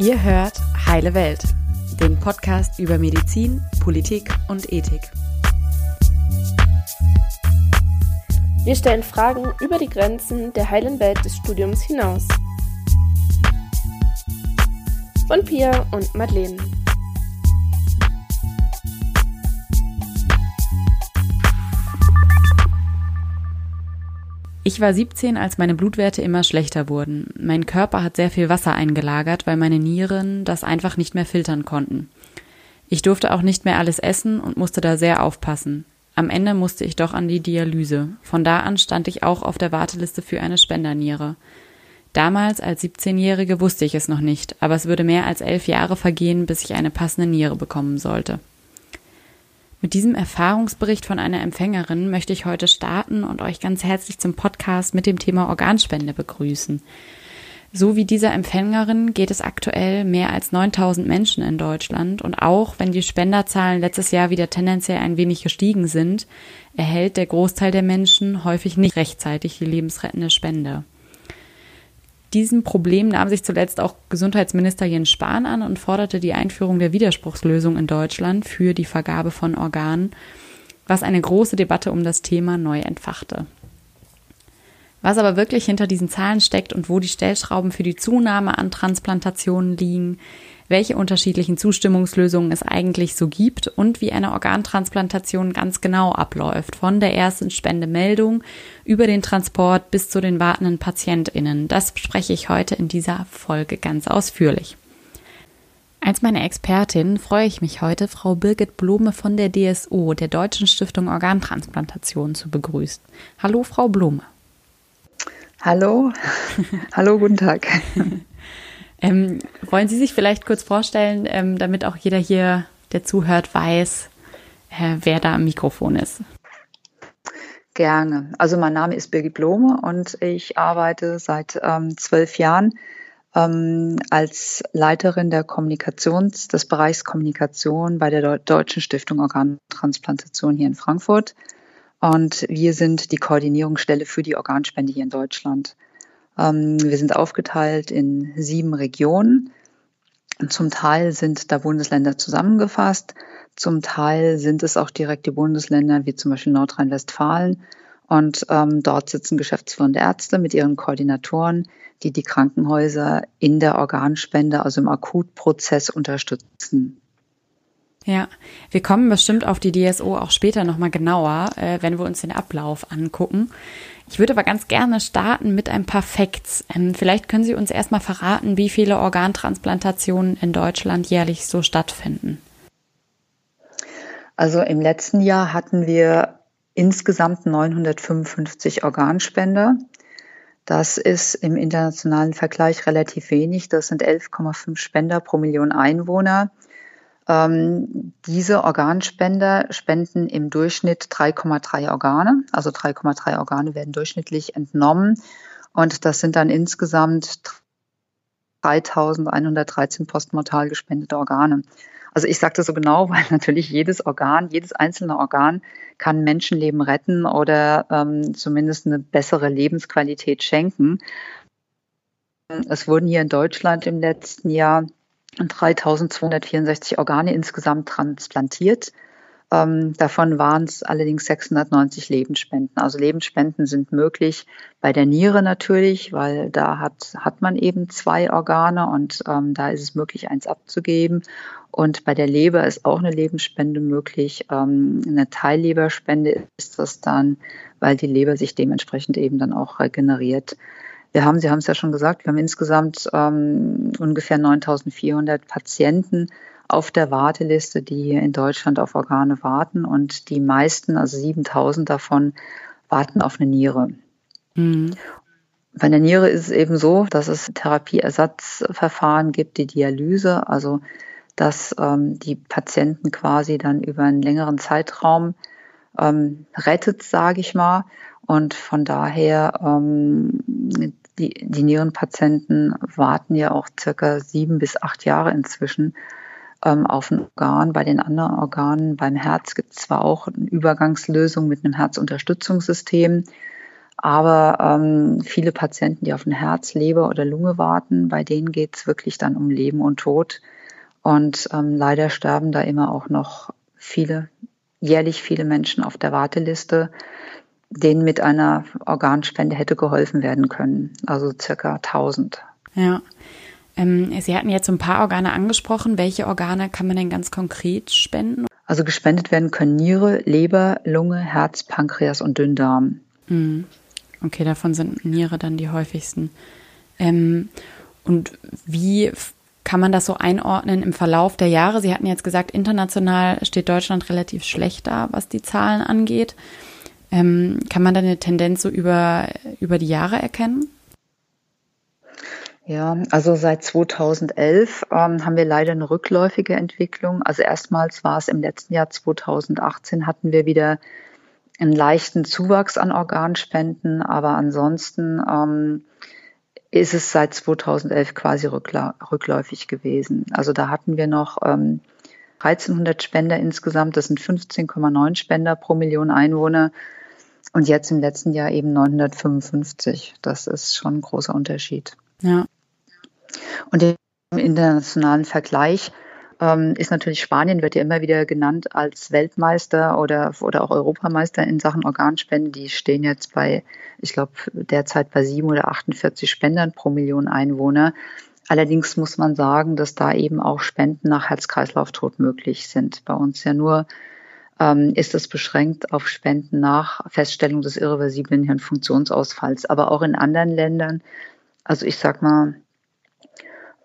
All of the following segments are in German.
Ihr hört Heile Welt, den Podcast über Medizin, Politik und Ethik. Wir stellen Fragen über die Grenzen der heilen Welt des Studiums hinaus. Von Pia und Madeleine. Ich war 17, als meine Blutwerte immer schlechter wurden. Mein Körper hat sehr viel Wasser eingelagert, weil meine Nieren das einfach nicht mehr filtern konnten. Ich durfte auch nicht mehr alles essen und musste da sehr aufpassen. Am Ende musste ich doch an die Dialyse. Von da an stand ich auch auf der Warteliste für eine Spenderniere. Damals als 17-Jährige wusste ich es noch nicht, aber es würde mehr als elf Jahre vergehen, bis ich eine passende Niere bekommen sollte. Mit diesem Erfahrungsbericht von einer Empfängerin möchte ich heute starten und euch ganz herzlich zum Podcast mit dem Thema Organspende begrüßen. So wie dieser Empfängerin geht es aktuell mehr als 9000 Menschen in Deutschland und auch wenn die Spenderzahlen letztes Jahr wieder tendenziell ein wenig gestiegen sind, erhält der Großteil der Menschen häufig nicht rechtzeitig die lebensrettende Spende. Diesem Problem nahm sich zuletzt auch Gesundheitsminister Jens Spahn an und forderte die Einführung der Widerspruchslösung in Deutschland für die Vergabe von Organen, was eine große Debatte um das Thema neu entfachte. Was aber wirklich hinter diesen Zahlen steckt und wo die Stellschrauben für die Zunahme an Transplantationen liegen, welche unterschiedlichen Zustimmungslösungen es eigentlich so gibt und wie eine Organtransplantation ganz genau abläuft, von der ersten Spendemeldung über den Transport bis zu den wartenden PatientInnen. Das spreche ich heute in dieser Folge ganz ausführlich. Als meine Expertin freue ich mich heute, Frau Birgit Blome von der DSO, der Deutschen Stiftung Organtransplantation, zu begrüßen. Hallo, Frau Blome. Hallo. Hallo, guten Tag. Ähm, wollen Sie sich vielleicht kurz vorstellen, ähm, damit auch jeder hier, der zuhört, weiß, äh, wer da am Mikrofon ist? Gerne. Also mein Name ist Birgit Blome und ich arbeite seit ähm, zwölf Jahren ähm, als Leiterin der Kommunikations, des Bereichs Kommunikation bei der Deutschen Stiftung Organtransplantation hier in Frankfurt. Und wir sind die Koordinierungsstelle für die Organspende hier in Deutschland. Ähm, wir sind aufgeteilt in sieben Regionen. Zum Teil sind da Bundesländer zusammengefasst, zum Teil sind es auch direkt die Bundesländer wie zum Beispiel Nordrhein-Westfalen. Und ähm, dort sitzen geschäftsführende Ärzte mit ihren Koordinatoren, die die Krankenhäuser in der Organspende, also im Akutprozess unterstützen. Ja, wir kommen bestimmt auf die DSO auch später nochmal genauer, äh, wenn wir uns den Ablauf angucken. Ich würde aber ganz gerne starten mit ein paar Facts. Ähm, vielleicht können Sie uns erstmal verraten, wie viele Organtransplantationen in Deutschland jährlich so stattfinden. Also im letzten Jahr hatten wir insgesamt 955 Organspender. Das ist im internationalen Vergleich relativ wenig. Das sind 11,5 Spender pro Million Einwohner. Ähm, diese Organspender spenden im Durchschnitt 3,3 Organe. Also 3,3 Organe werden durchschnittlich entnommen. Und das sind dann insgesamt 3113 postmortal gespendete Organe. Also ich sage das so genau, weil natürlich jedes Organ, jedes einzelne Organ kann Menschenleben retten oder ähm, zumindest eine bessere Lebensqualität schenken. Es wurden hier in Deutschland im letzten Jahr 3264 Organe insgesamt transplantiert. Ähm, davon waren es allerdings 690 Lebensspenden. Also Lebensspenden sind möglich bei der Niere natürlich, weil da hat, hat man eben zwei Organe und ähm, da ist es möglich, eins abzugeben. Und bei der Leber ist auch eine Lebensspende möglich. Ähm, eine Teilleberspende ist das dann, weil die Leber sich dementsprechend eben dann auch regeneriert. Wir haben, Sie haben es ja schon gesagt, wir haben insgesamt ähm, ungefähr 9400 Patienten auf der Warteliste, die hier in Deutschland auf Organe warten. Und die meisten, also 7000 davon, warten auf eine Niere. Mhm. Bei der Niere ist es eben so, dass es Therapieersatzverfahren gibt, die Dialyse, also dass ähm, die Patienten quasi dann über einen längeren Zeitraum ähm, rettet, sage ich mal. Und von daher ähm, die, die Nierenpatienten warten ja auch circa sieben bis acht Jahre inzwischen ähm, auf ein Organ. Bei den anderen Organen, beim Herz gibt es zwar auch eine Übergangslösung mit einem Herzunterstützungssystem, Aber ähm, viele Patienten, die auf ein Herz, Leber oder Lunge warten, bei denen geht es wirklich dann um Leben und Tod. Und ähm, leider sterben da immer auch noch viele, jährlich viele Menschen auf der Warteliste, denen mit einer Organspende hätte geholfen werden können. Also circa 1000. Ja. Ähm, Sie hatten jetzt ein paar Organe angesprochen. Welche Organe kann man denn ganz konkret spenden? Also gespendet werden können Niere, Leber, Lunge, Herz, Pankreas und Dünndarm. Hm. Okay, davon sind Niere dann die häufigsten. Ähm, und wie kann man das so einordnen im Verlauf der Jahre? Sie hatten jetzt gesagt, international steht Deutschland relativ schlecht da, was die Zahlen angeht. Ähm, kann man da eine Tendenz so über, über die Jahre erkennen? Ja, also seit 2011 ähm, haben wir leider eine rückläufige Entwicklung. Also erstmals war es im letzten Jahr 2018 hatten wir wieder einen leichten Zuwachs an Organspenden, aber ansonsten ähm, ist es seit 2011 quasi rückläufig gewesen. Also da hatten wir noch ähm, 1300 Spender insgesamt, das sind 15,9 Spender pro Million Einwohner und jetzt im letzten Jahr eben 955. Das ist schon ein großer Unterschied. Ja. Und im internationalen Vergleich ähm, ist natürlich Spanien, wird ja immer wieder genannt als Weltmeister oder, oder auch Europameister in Sachen Organspende. Die stehen jetzt bei, ich glaube, derzeit bei sieben oder 48 Spendern pro Million Einwohner. Allerdings muss man sagen, dass da eben auch Spenden nach Herz-Kreislauf-Tod möglich sind. Bei uns ja nur ähm, ist es beschränkt auf Spenden nach Feststellung des irreversiblen Hirnfunktionsausfalls. Aber auch in anderen Ländern, also ich sag mal,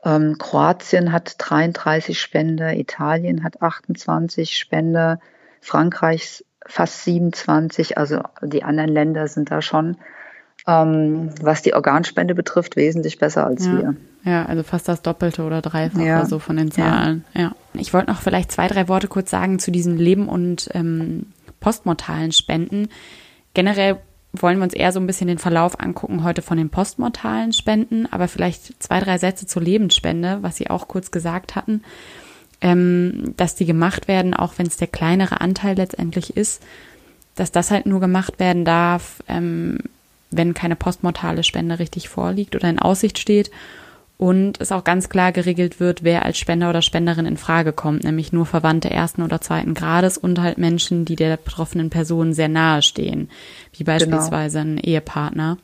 ähm, Kroatien hat 33 Spender, Italien hat 28 Spender, Frankreich fast 27. Also die anderen Länder sind da schon, ähm, was die Organspende betrifft, wesentlich besser als ja. wir. Ja, also fast das Doppelte oder Dreifache ja. so von den Zahlen. Ja. ja. Ich wollte noch vielleicht zwei, drei Worte kurz sagen zu diesen Leben- und ähm, postmortalen Spenden. Generell wollen wir uns eher so ein bisschen den Verlauf angucken heute von den postmortalen Spenden, aber vielleicht zwei, drei Sätze zur Lebensspende, was Sie auch kurz gesagt hatten, ähm, dass die gemacht werden, auch wenn es der kleinere Anteil letztendlich ist, dass das halt nur gemacht werden darf, ähm, wenn keine postmortale Spende richtig vorliegt oder in Aussicht steht und es auch ganz klar geregelt wird, wer als Spender oder Spenderin in Frage kommt, nämlich nur Verwandte ersten oder zweiten Grades und halt Menschen, die der betroffenen Person sehr nahe stehen, wie genau. beispielsweise genau. ein Ehepartner.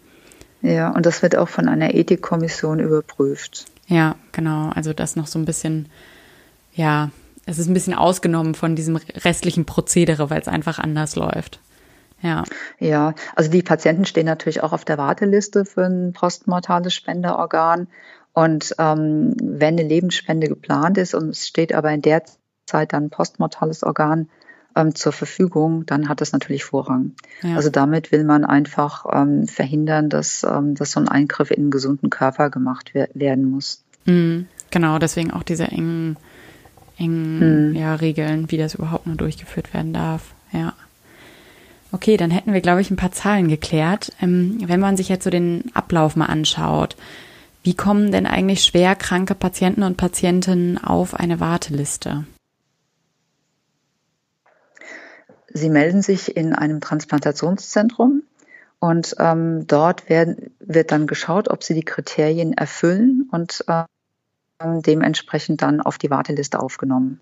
Ja, und das wird auch von einer Ethikkommission überprüft. Ja, genau. Also das noch so ein bisschen, ja, es ist ein bisschen ausgenommen von diesem restlichen Prozedere, weil es einfach anders läuft. Ja. Ja, also die Patienten stehen natürlich auch auf der Warteliste für ein postmortales Spenderorgan. Und ähm, wenn eine Lebensspende geplant ist und es steht aber in der Zeit dann ein postmortales Organ ähm, zur Verfügung, dann hat das natürlich Vorrang. Ja. Also damit will man einfach ähm, verhindern, dass, ähm, dass so ein Eingriff in einen gesunden Körper gemacht wer werden muss. Mhm, genau, deswegen auch diese engen, engen mhm. ja, Regeln, wie das überhaupt nur durchgeführt werden darf. Ja. Okay, dann hätten wir, glaube ich, ein paar Zahlen geklärt. Ähm, wenn man sich jetzt so den Ablauf mal anschaut, wie kommen denn eigentlich schwer kranke Patienten und Patientinnen auf eine Warteliste? Sie melden sich in einem Transplantationszentrum und ähm, dort werden, wird dann geschaut, ob sie die Kriterien erfüllen und äh, dementsprechend dann auf die Warteliste aufgenommen.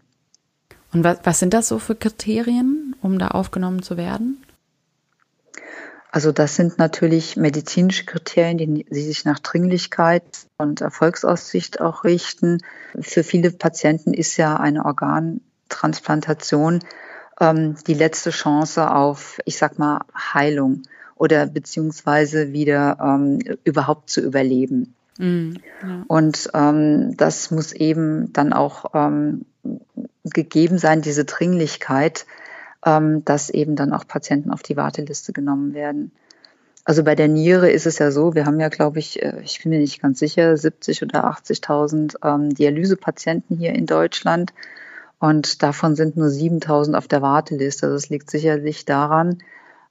Und was, was sind das so für Kriterien, um da aufgenommen zu werden? Also das sind natürlich medizinische Kriterien, die, die sich nach Dringlichkeit und Erfolgsaussicht auch richten. Für viele Patienten ist ja eine Organtransplantation ähm, die letzte Chance auf, ich sag mal, Heilung oder beziehungsweise wieder ähm, überhaupt zu überleben. Mm, ja. Und ähm, das muss eben dann auch ähm, gegeben sein, diese Dringlichkeit, ähm, dass eben dann auch Patienten auf die Warteliste genommen werden. Also bei der Niere ist es ja so, wir haben ja, glaube ich, äh, ich bin mir nicht ganz sicher, 70 oder 80.000 ähm, Dialysepatienten hier in Deutschland. Und davon sind nur 7.000 auf der Warteliste. Das liegt sicherlich daran,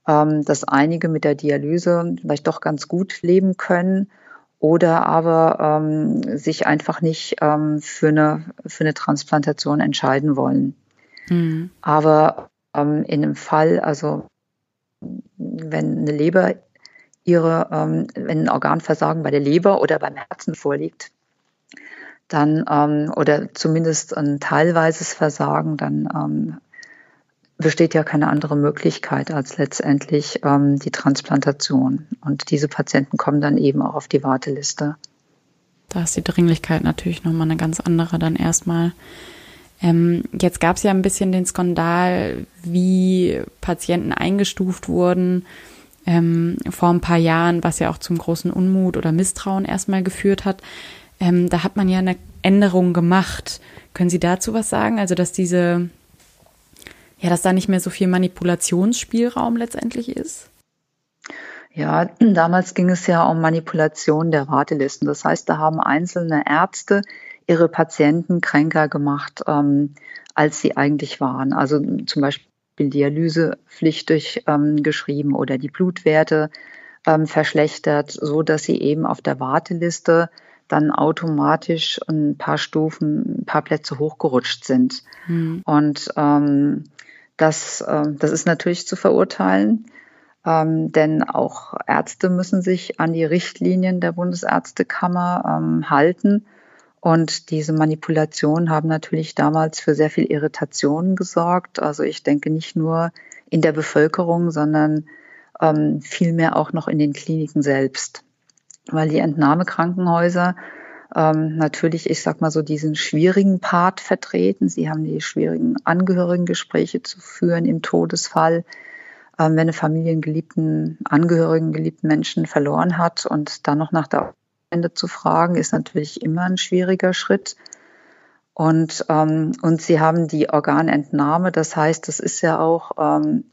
ähm, dass einige mit der Dialyse vielleicht doch ganz gut leben können oder aber ähm, sich einfach nicht ähm, für, eine, für eine Transplantation entscheiden wollen. Mhm. Aber ähm, in einem Fall, also wenn eine Leber ihre, ähm, wenn ein Organversagen bei der Leber oder beim Herzen vorliegt, dann ähm, oder zumindest ein teilweises Versagen, dann ähm, besteht ja keine andere Möglichkeit als letztendlich ähm, die Transplantation. Und diese Patienten kommen dann eben auch auf die Warteliste. Da ist die Dringlichkeit natürlich nochmal eine ganz andere dann erstmal. Ähm, jetzt gab es ja ein bisschen den Skandal, wie Patienten eingestuft wurden ähm, vor ein paar Jahren, was ja auch zum großen Unmut oder Misstrauen erstmal geführt hat. Ähm, da hat man ja eine Änderung gemacht. Können Sie dazu was sagen? Also, dass diese, ja, dass da nicht mehr so viel Manipulationsspielraum letztendlich ist? Ja, damals ging es ja um Manipulation der Wartelisten. Das heißt, da haben einzelne Ärzte ihre Patienten kränker gemacht, ähm, als sie eigentlich waren. Also zum Beispiel Dialysepflichtig ähm, geschrieben oder die Blutwerte ähm, verschlechtert, so dass sie eben auf der Warteliste dann automatisch ein paar Stufen, ein paar Plätze hochgerutscht sind. Mhm. Und ähm, das, äh, das ist natürlich zu verurteilen, ähm, denn auch Ärzte müssen sich an die Richtlinien der Bundesärztekammer ähm, halten. Und diese Manipulationen haben natürlich damals für sehr viel Irritation gesorgt. Also ich denke nicht nur in der Bevölkerung, sondern ähm, vielmehr auch noch in den Kliniken selbst weil die Entnahmekrankenhäuser ähm, natürlich, ich sag mal so, diesen schwierigen Part vertreten. Sie haben die schwierigen Angehörigengespräche zu führen im Todesfall. Ähm, wenn eine Familie einen geliebten Angehörigen, geliebten Menschen verloren hat und dann noch nach der Ende zu fragen, ist natürlich immer ein schwieriger Schritt. Und, ähm, und sie haben die Organentnahme, das heißt, das ist ja auch ähm,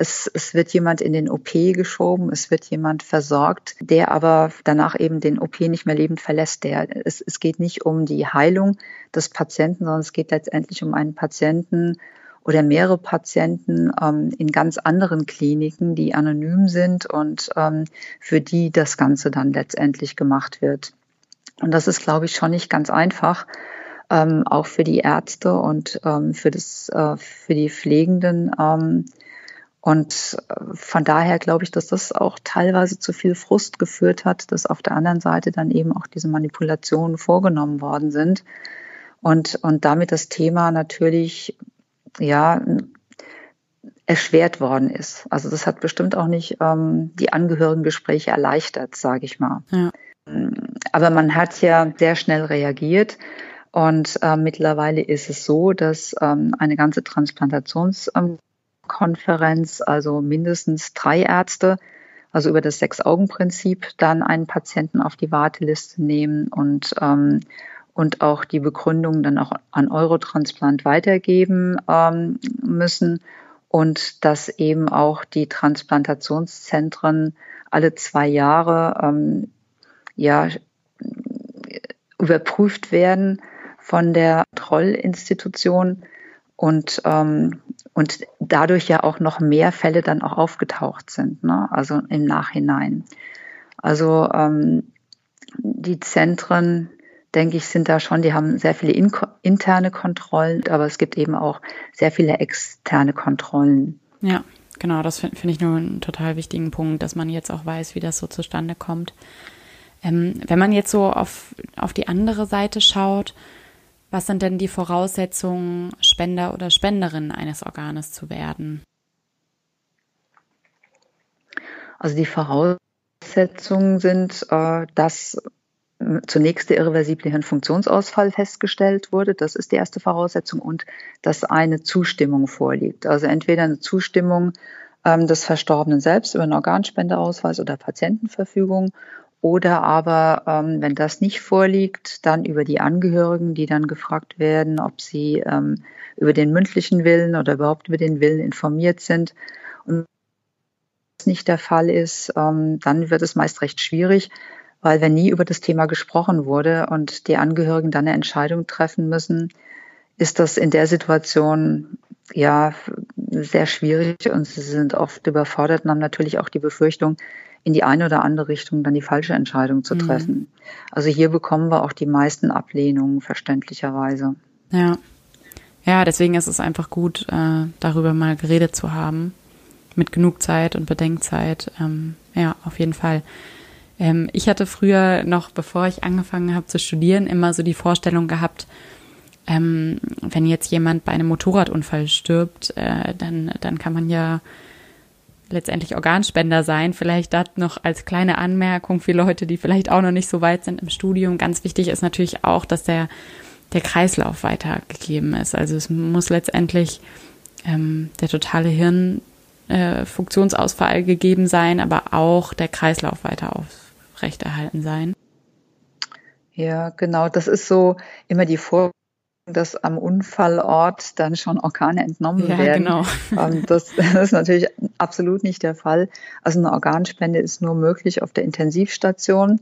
es, es wird jemand in den OP geschoben, es wird jemand versorgt, der aber danach eben den OP nicht mehr lebend verlässt. Der, es, es geht nicht um die Heilung des Patienten, sondern es geht letztendlich um einen Patienten oder mehrere Patienten ähm, in ganz anderen Kliniken, die anonym sind und ähm, für die das Ganze dann letztendlich gemacht wird. Und das ist, glaube ich, schon nicht ganz einfach. Ähm, auch für die Ärzte und ähm, für, das, äh, für die Pflegenden, ähm, und äh, von daher glaube ich, dass das auch teilweise zu viel Frust geführt hat, dass auf der anderen Seite dann eben auch diese Manipulationen vorgenommen worden sind. Und, und damit das Thema natürlich, ja, erschwert worden ist. Also das hat bestimmt auch nicht ähm, die Angehörigengespräche erleichtert, sage ich mal. Ja. Aber man hat ja sehr schnell reagiert. Und äh, mittlerweile ist es so, dass ähm, eine ganze Transplantations- ähm, also mindestens drei Ärzte, also über das Sechs-Augen-Prinzip, dann einen Patienten auf die Warteliste nehmen und, ähm, und auch die Begründung dann auch an Eurotransplant weitergeben ähm, müssen und dass eben auch die Transplantationszentren alle zwei Jahre ähm, ja, überprüft werden von der Trollinstitution und ähm, und dadurch ja auch noch mehr Fälle dann auch aufgetaucht sind, ne? also im Nachhinein. Also ähm, die Zentren, denke ich, sind da schon, die haben sehr viele in interne Kontrollen, aber es gibt eben auch sehr viele externe Kontrollen. Ja, genau, das finde find ich nur einen total wichtigen Punkt, dass man jetzt auch weiß, wie das so zustande kommt. Ähm, wenn man jetzt so auf, auf die andere Seite schaut, was sind denn die Voraussetzungen, Spender oder Spenderin eines Organes zu werden? Also die Voraussetzungen sind, äh, dass zunächst der irreversible Hirnfunktionsausfall festgestellt wurde. Das ist die erste Voraussetzung und dass eine Zustimmung vorliegt. Also entweder eine Zustimmung ähm, des Verstorbenen selbst über einen Organspendeausweis oder Patientenverfügung oder aber, ähm, wenn das nicht vorliegt, dann über die Angehörigen, die dann gefragt werden, ob sie ähm, über den mündlichen Willen oder überhaupt über den Willen informiert sind. Und wenn das nicht der Fall ist, ähm, dann wird es meist recht schwierig, weil wenn nie über das Thema gesprochen wurde und die Angehörigen dann eine Entscheidung treffen müssen, ist das in der Situation ja sehr schwierig und sie sind oft überfordert und haben natürlich auch die Befürchtung, in die eine oder andere Richtung dann die falsche Entscheidung zu mhm. treffen. Mhm. Also hier bekommen wir auch die meisten Ablehnungen verständlicherweise. Ja. Ja, deswegen ist es einfach gut, äh, darüber mal geredet zu haben mit genug Zeit und Bedenkzeit. Ähm, ja, auf jeden Fall. Ähm, ich hatte früher noch, bevor ich angefangen habe zu studieren, immer so die Vorstellung gehabt, ähm, wenn jetzt jemand bei einem Motorradunfall stirbt, äh, dann, dann kann man ja letztendlich Organspender sein. Vielleicht das noch als kleine Anmerkung für Leute, die vielleicht auch noch nicht so weit sind im Studium. Ganz wichtig ist natürlich auch, dass der, der Kreislauf weitergegeben ist. Also es muss letztendlich ähm, der totale Hirnfunktionsausfall äh, gegeben sein, aber auch der Kreislauf weiter aufrechterhalten sein. Ja, genau. Das ist so immer die Vor dass am Unfallort dann schon Organe entnommen ja, werden. Genau. Ähm, das, das, ist natürlich absolut nicht der Fall. Also eine Organspende ist nur möglich auf der Intensivstation.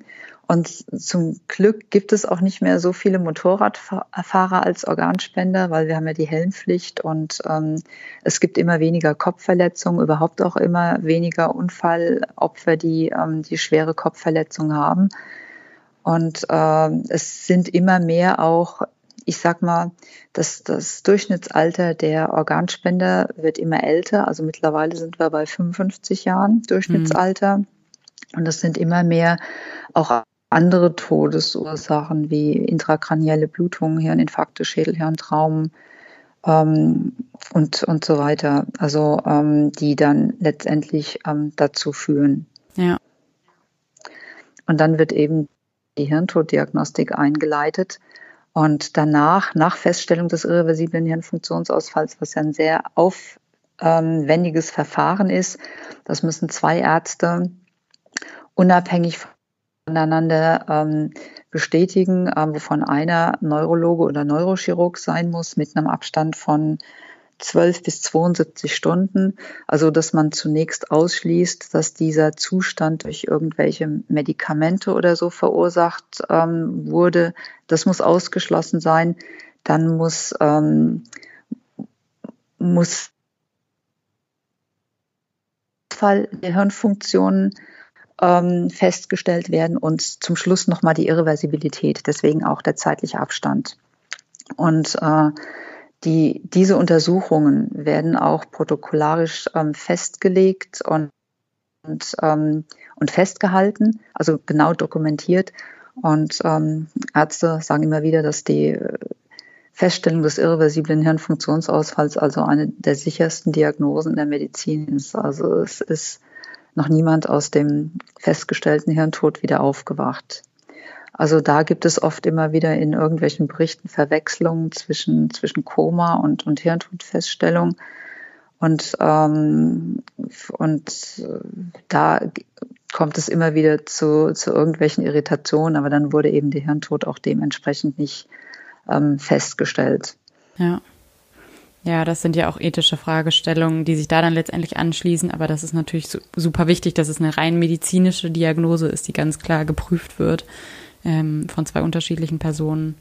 Und zum Glück gibt es auch nicht mehr so viele Motorradfahrer als Organspender, weil wir haben ja die Helmpflicht und ähm, es gibt immer weniger Kopfverletzungen, überhaupt auch immer weniger Unfallopfer, die ähm, die schwere Kopfverletzungen haben. Und äh, es sind immer mehr auch ich sag mal, dass das Durchschnittsalter der Organspender wird immer älter. Also mittlerweile sind wir bei 55 Jahren Durchschnittsalter. Mhm. Und das sind immer mehr auch andere Todesursachen wie intrakranielle Blutungen, Hirninfarkte, Schädelhirntraumen ähm, und, und so weiter. Also ähm, die dann letztendlich ähm, dazu führen. Ja. Und dann wird eben die Hirntoddiagnostik eingeleitet. Und danach, nach Feststellung des irreversiblen Hirnfunktionsausfalls, was ja ein sehr aufwendiges Verfahren ist, das müssen zwei Ärzte unabhängig voneinander ähm, bestätigen, äh, wovon einer Neurologe oder Neurochirurg sein muss mit einem Abstand von 12 bis 72 Stunden. Also, dass man zunächst ausschließt, dass dieser Zustand durch irgendwelche Medikamente oder so verursacht ähm, wurde. Das muss ausgeschlossen sein. Dann muss, ähm, muss der Hirnfunktionen ähm, festgestellt werden und zum Schluss nochmal die Irreversibilität, deswegen auch der zeitliche Abstand. Und äh, die, diese Untersuchungen werden auch protokollarisch ähm, festgelegt und, und, ähm, und festgehalten, also genau dokumentiert. Und ähm, Ärzte sagen immer wieder, dass die Feststellung des irreversiblen Hirnfunktionsausfalls also eine der sichersten Diagnosen der Medizin ist. Also es ist noch niemand aus dem festgestellten Hirntod wieder aufgewacht. Also da gibt es oft immer wieder in irgendwelchen Berichten Verwechslungen zwischen, zwischen Koma und, und Hirntodfeststellung. Und, ähm, und äh, da kommt es immer wieder zu, zu irgendwelchen Irritationen, aber dann wurde eben der Hirntod auch dementsprechend nicht ähm, festgestellt. Ja. Ja, das sind ja auch ethische Fragestellungen, die sich da dann letztendlich anschließen. Aber das ist natürlich super wichtig, dass es eine rein medizinische Diagnose ist, die ganz klar geprüft wird ähm, von zwei unterschiedlichen Personen.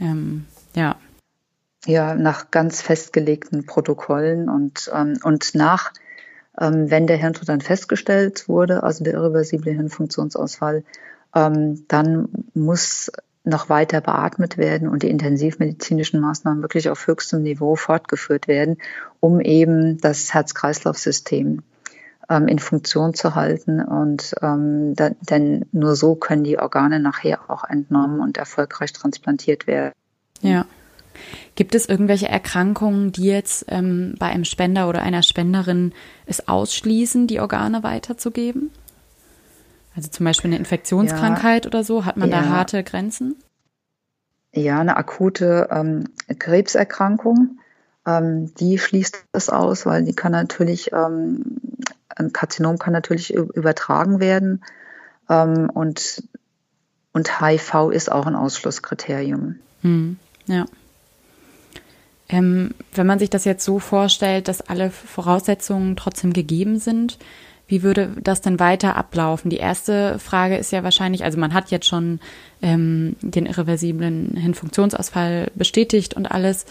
Ähm, ja. Ja, nach ganz festgelegten Protokollen und, ähm, und nach, ähm, wenn der Hirntod dann festgestellt wurde, also der irreversible Hirnfunktionsausfall, ähm, dann muss noch weiter beatmet werden und die intensivmedizinischen Maßnahmen wirklich auf höchstem Niveau fortgeführt werden, um eben das Herz-Kreislauf-System ähm, in Funktion zu halten. Und ähm, da, denn nur so können die Organe nachher auch entnommen und erfolgreich transplantiert werden. Ja. Gibt es irgendwelche Erkrankungen, die jetzt ähm, bei einem Spender oder einer Spenderin es ausschließen, die Organe weiterzugeben? Also zum Beispiel eine Infektionskrankheit ja, oder so, hat man ja. da harte Grenzen? Ja, eine akute ähm, Krebserkrankung, ähm, die schließt das aus, weil die kann natürlich ähm, ein Karzinom kann natürlich übertragen werden ähm, und, und HIV ist auch ein Ausschlusskriterium. Hm, ja. Ähm, wenn man sich das jetzt so vorstellt, dass alle Voraussetzungen trotzdem gegeben sind, wie würde das denn weiter ablaufen? Die erste Frage ist ja wahrscheinlich, also man hat jetzt schon ähm, den irreversiblen Hirnfunktionsausfall bestätigt und alles.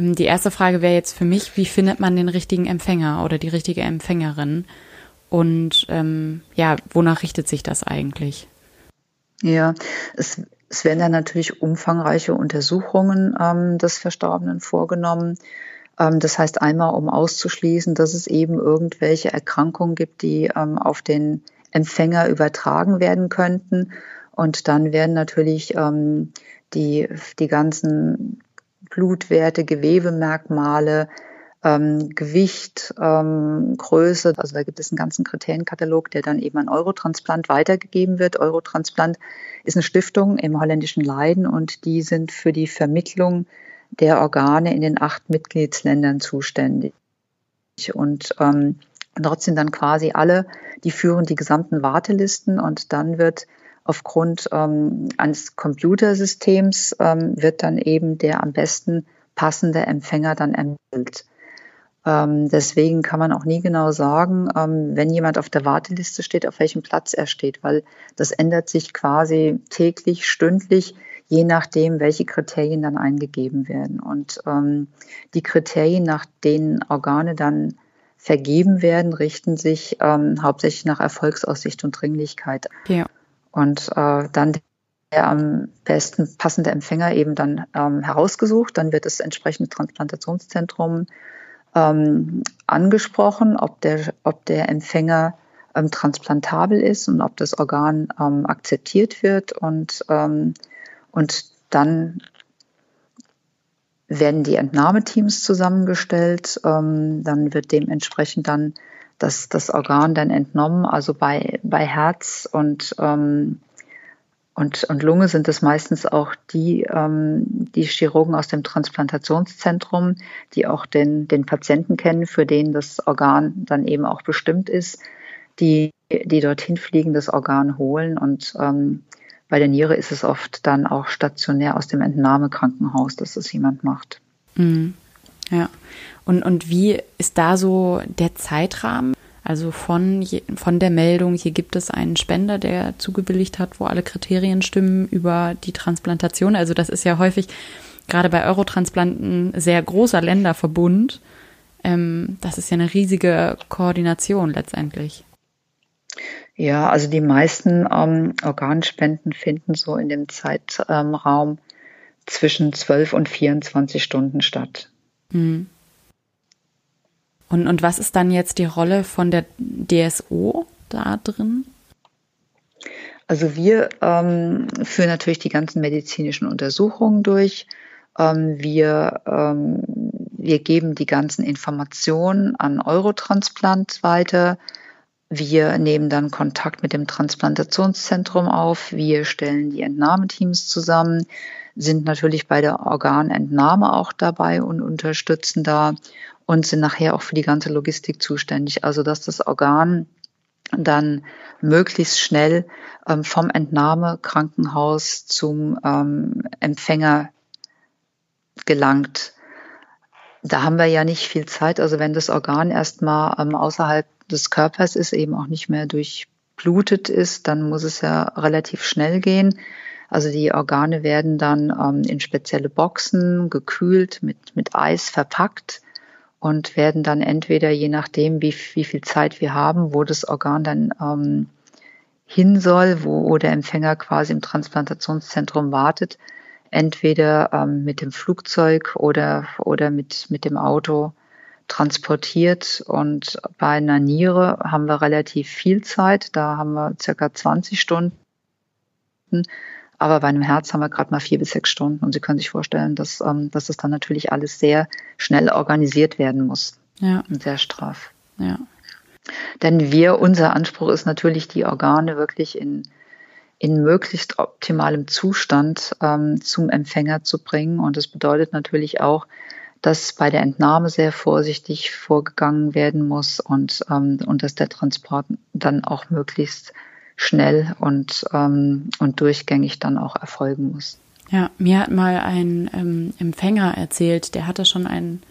Ähm, die erste Frage wäre jetzt für mich, wie findet man den richtigen Empfänger oder die richtige Empfängerin? Und ähm, ja, wonach richtet sich das eigentlich? Ja, es, es werden dann natürlich umfangreiche Untersuchungen ähm, des Verstorbenen vorgenommen. Ähm, das heißt einmal, um auszuschließen, dass es eben irgendwelche Erkrankungen gibt, die ähm, auf den Empfänger übertragen werden könnten. Und dann werden natürlich ähm, die, die ganzen Blutwerte, Gewebemerkmale, ähm, Gewicht, ähm, Größe. Also da gibt es einen ganzen Kriterienkatalog, der dann eben an Eurotransplant weitergegeben wird. Eurotransplant ist eine Stiftung im holländischen Leiden und die sind für die Vermittlung der Organe in den acht Mitgliedsländern zuständig. Und ähm, dort sind dann quasi alle, die führen die gesamten Wartelisten und dann wird aufgrund ähm, eines Computersystems ähm, wird dann eben der am besten passende Empfänger dann ermittelt. Ähm, deswegen kann man auch nie genau sagen, ähm, wenn jemand auf der Warteliste steht, auf welchem Platz er steht, weil das ändert sich quasi täglich, stündlich, je nachdem, welche Kriterien dann eingegeben werden. Und ähm, die Kriterien, nach denen Organe dann vergeben werden, richten sich ähm, hauptsächlich nach Erfolgsaussicht und Dringlichkeit. Ja. Und äh, dann der am besten passende Empfänger eben dann ähm, herausgesucht. Dann wird das entsprechende Transplantationszentrum ähm, angesprochen, ob der, ob der Empfänger ähm, transplantabel ist und ob das Organ ähm, akzeptiert wird. Und, ähm, und dann werden die Entnahmeteams zusammengestellt. Ähm, dann wird dementsprechend dann das, das Organ dann entnommen. Also bei, bei Herz und ähm, und, und Lunge sind es meistens auch die, ähm, die Chirurgen aus dem Transplantationszentrum, die auch den, den Patienten kennen, für den das Organ dann eben auch bestimmt ist, die, die dorthin fliegen, das Organ holen. Und ähm, bei der Niere ist es oft dann auch stationär aus dem Entnahmekrankenhaus, dass es jemand macht. Mhm. Ja. Und, und wie ist da so der Zeitrahmen? Also von, von der Meldung, hier gibt es einen Spender, der zugewilligt hat, wo alle Kriterien stimmen über die Transplantation. Also das ist ja häufig gerade bei Eurotransplanten sehr großer Länderverbund. Ähm, das ist ja eine riesige Koordination letztendlich. Ja, also die meisten ähm, Organspenden finden so in dem Zeitraum zwischen 12 und 24 Stunden statt. Mhm. Und, und was ist dann jetzt die Rolle von der DSO da drin? Also wir ähm, führen natürlich die ganzen medizinischen Untersuchungen durch. Ähm, wir, ähm, wir geben die ganzen Informationen an Eurotransplant weiter. Wir nehmen dann Kontakt mit dem Transplantationszentrum auf. Wir stellen die Entnahmeteams zusammen, sind natürlich bei der Organentnahme auch dabei und unterstützen da und sind nachher auch für die ganze Logistik zuständig. Also dass das Organ dann möglichst schnell ähm, vom Entnahmekrankenhaus zum ähm, Empfänger gelangt. Da haben wir ja nicht viel Zeit. Also wenn das Organ erstmal ähm, außerhalb des Körpers ist, eben auch nicht mehr durchblutet ist, dann muss es ja relativ schnell gehen. Also die Organe werden dann ähm, in spezielle Boxen gekühlt, mit, mit Eis verpackt und werden dann entweder, je nachdem, wie, wie viel Zeit wir haben, wo das Organ dann ähm, hin soll, wo, wo der Empfänger quasi im Transplantationszentrum wartet, entweder ähm, mit dem Flugzeug oder, oder mit, mit dem Auto transportiert. Und bei einer Niere haben wir relativ viel Zeit. Da haben wir circa 20 Stunden. Aber bei einem Herz haben wir gerade mal vier bis sechs Stunden und Sie können sich vorstellen, dass, ähm, dass das dann natürlich alles sehr schnell organisiert werden muss. Ja. Und sehr straff. Ja. Denn wir, unser Anspruch ist natürlich, die Organe wirklich in, in möglichst optimalem Zustand ähm, zum Empfänger zu bringen. Und das bedeutet natürlich auch, dass bei der Entnahme sehr vorsichtig vorgegangen werden muss und, ähm, und dass der Transport dann auch möglichst schnell und, ähm, und durchgängig dann auch erfolgen muss. Ja, mir hat mal ein ähm, Empfänger erzählt, der hatte schon ein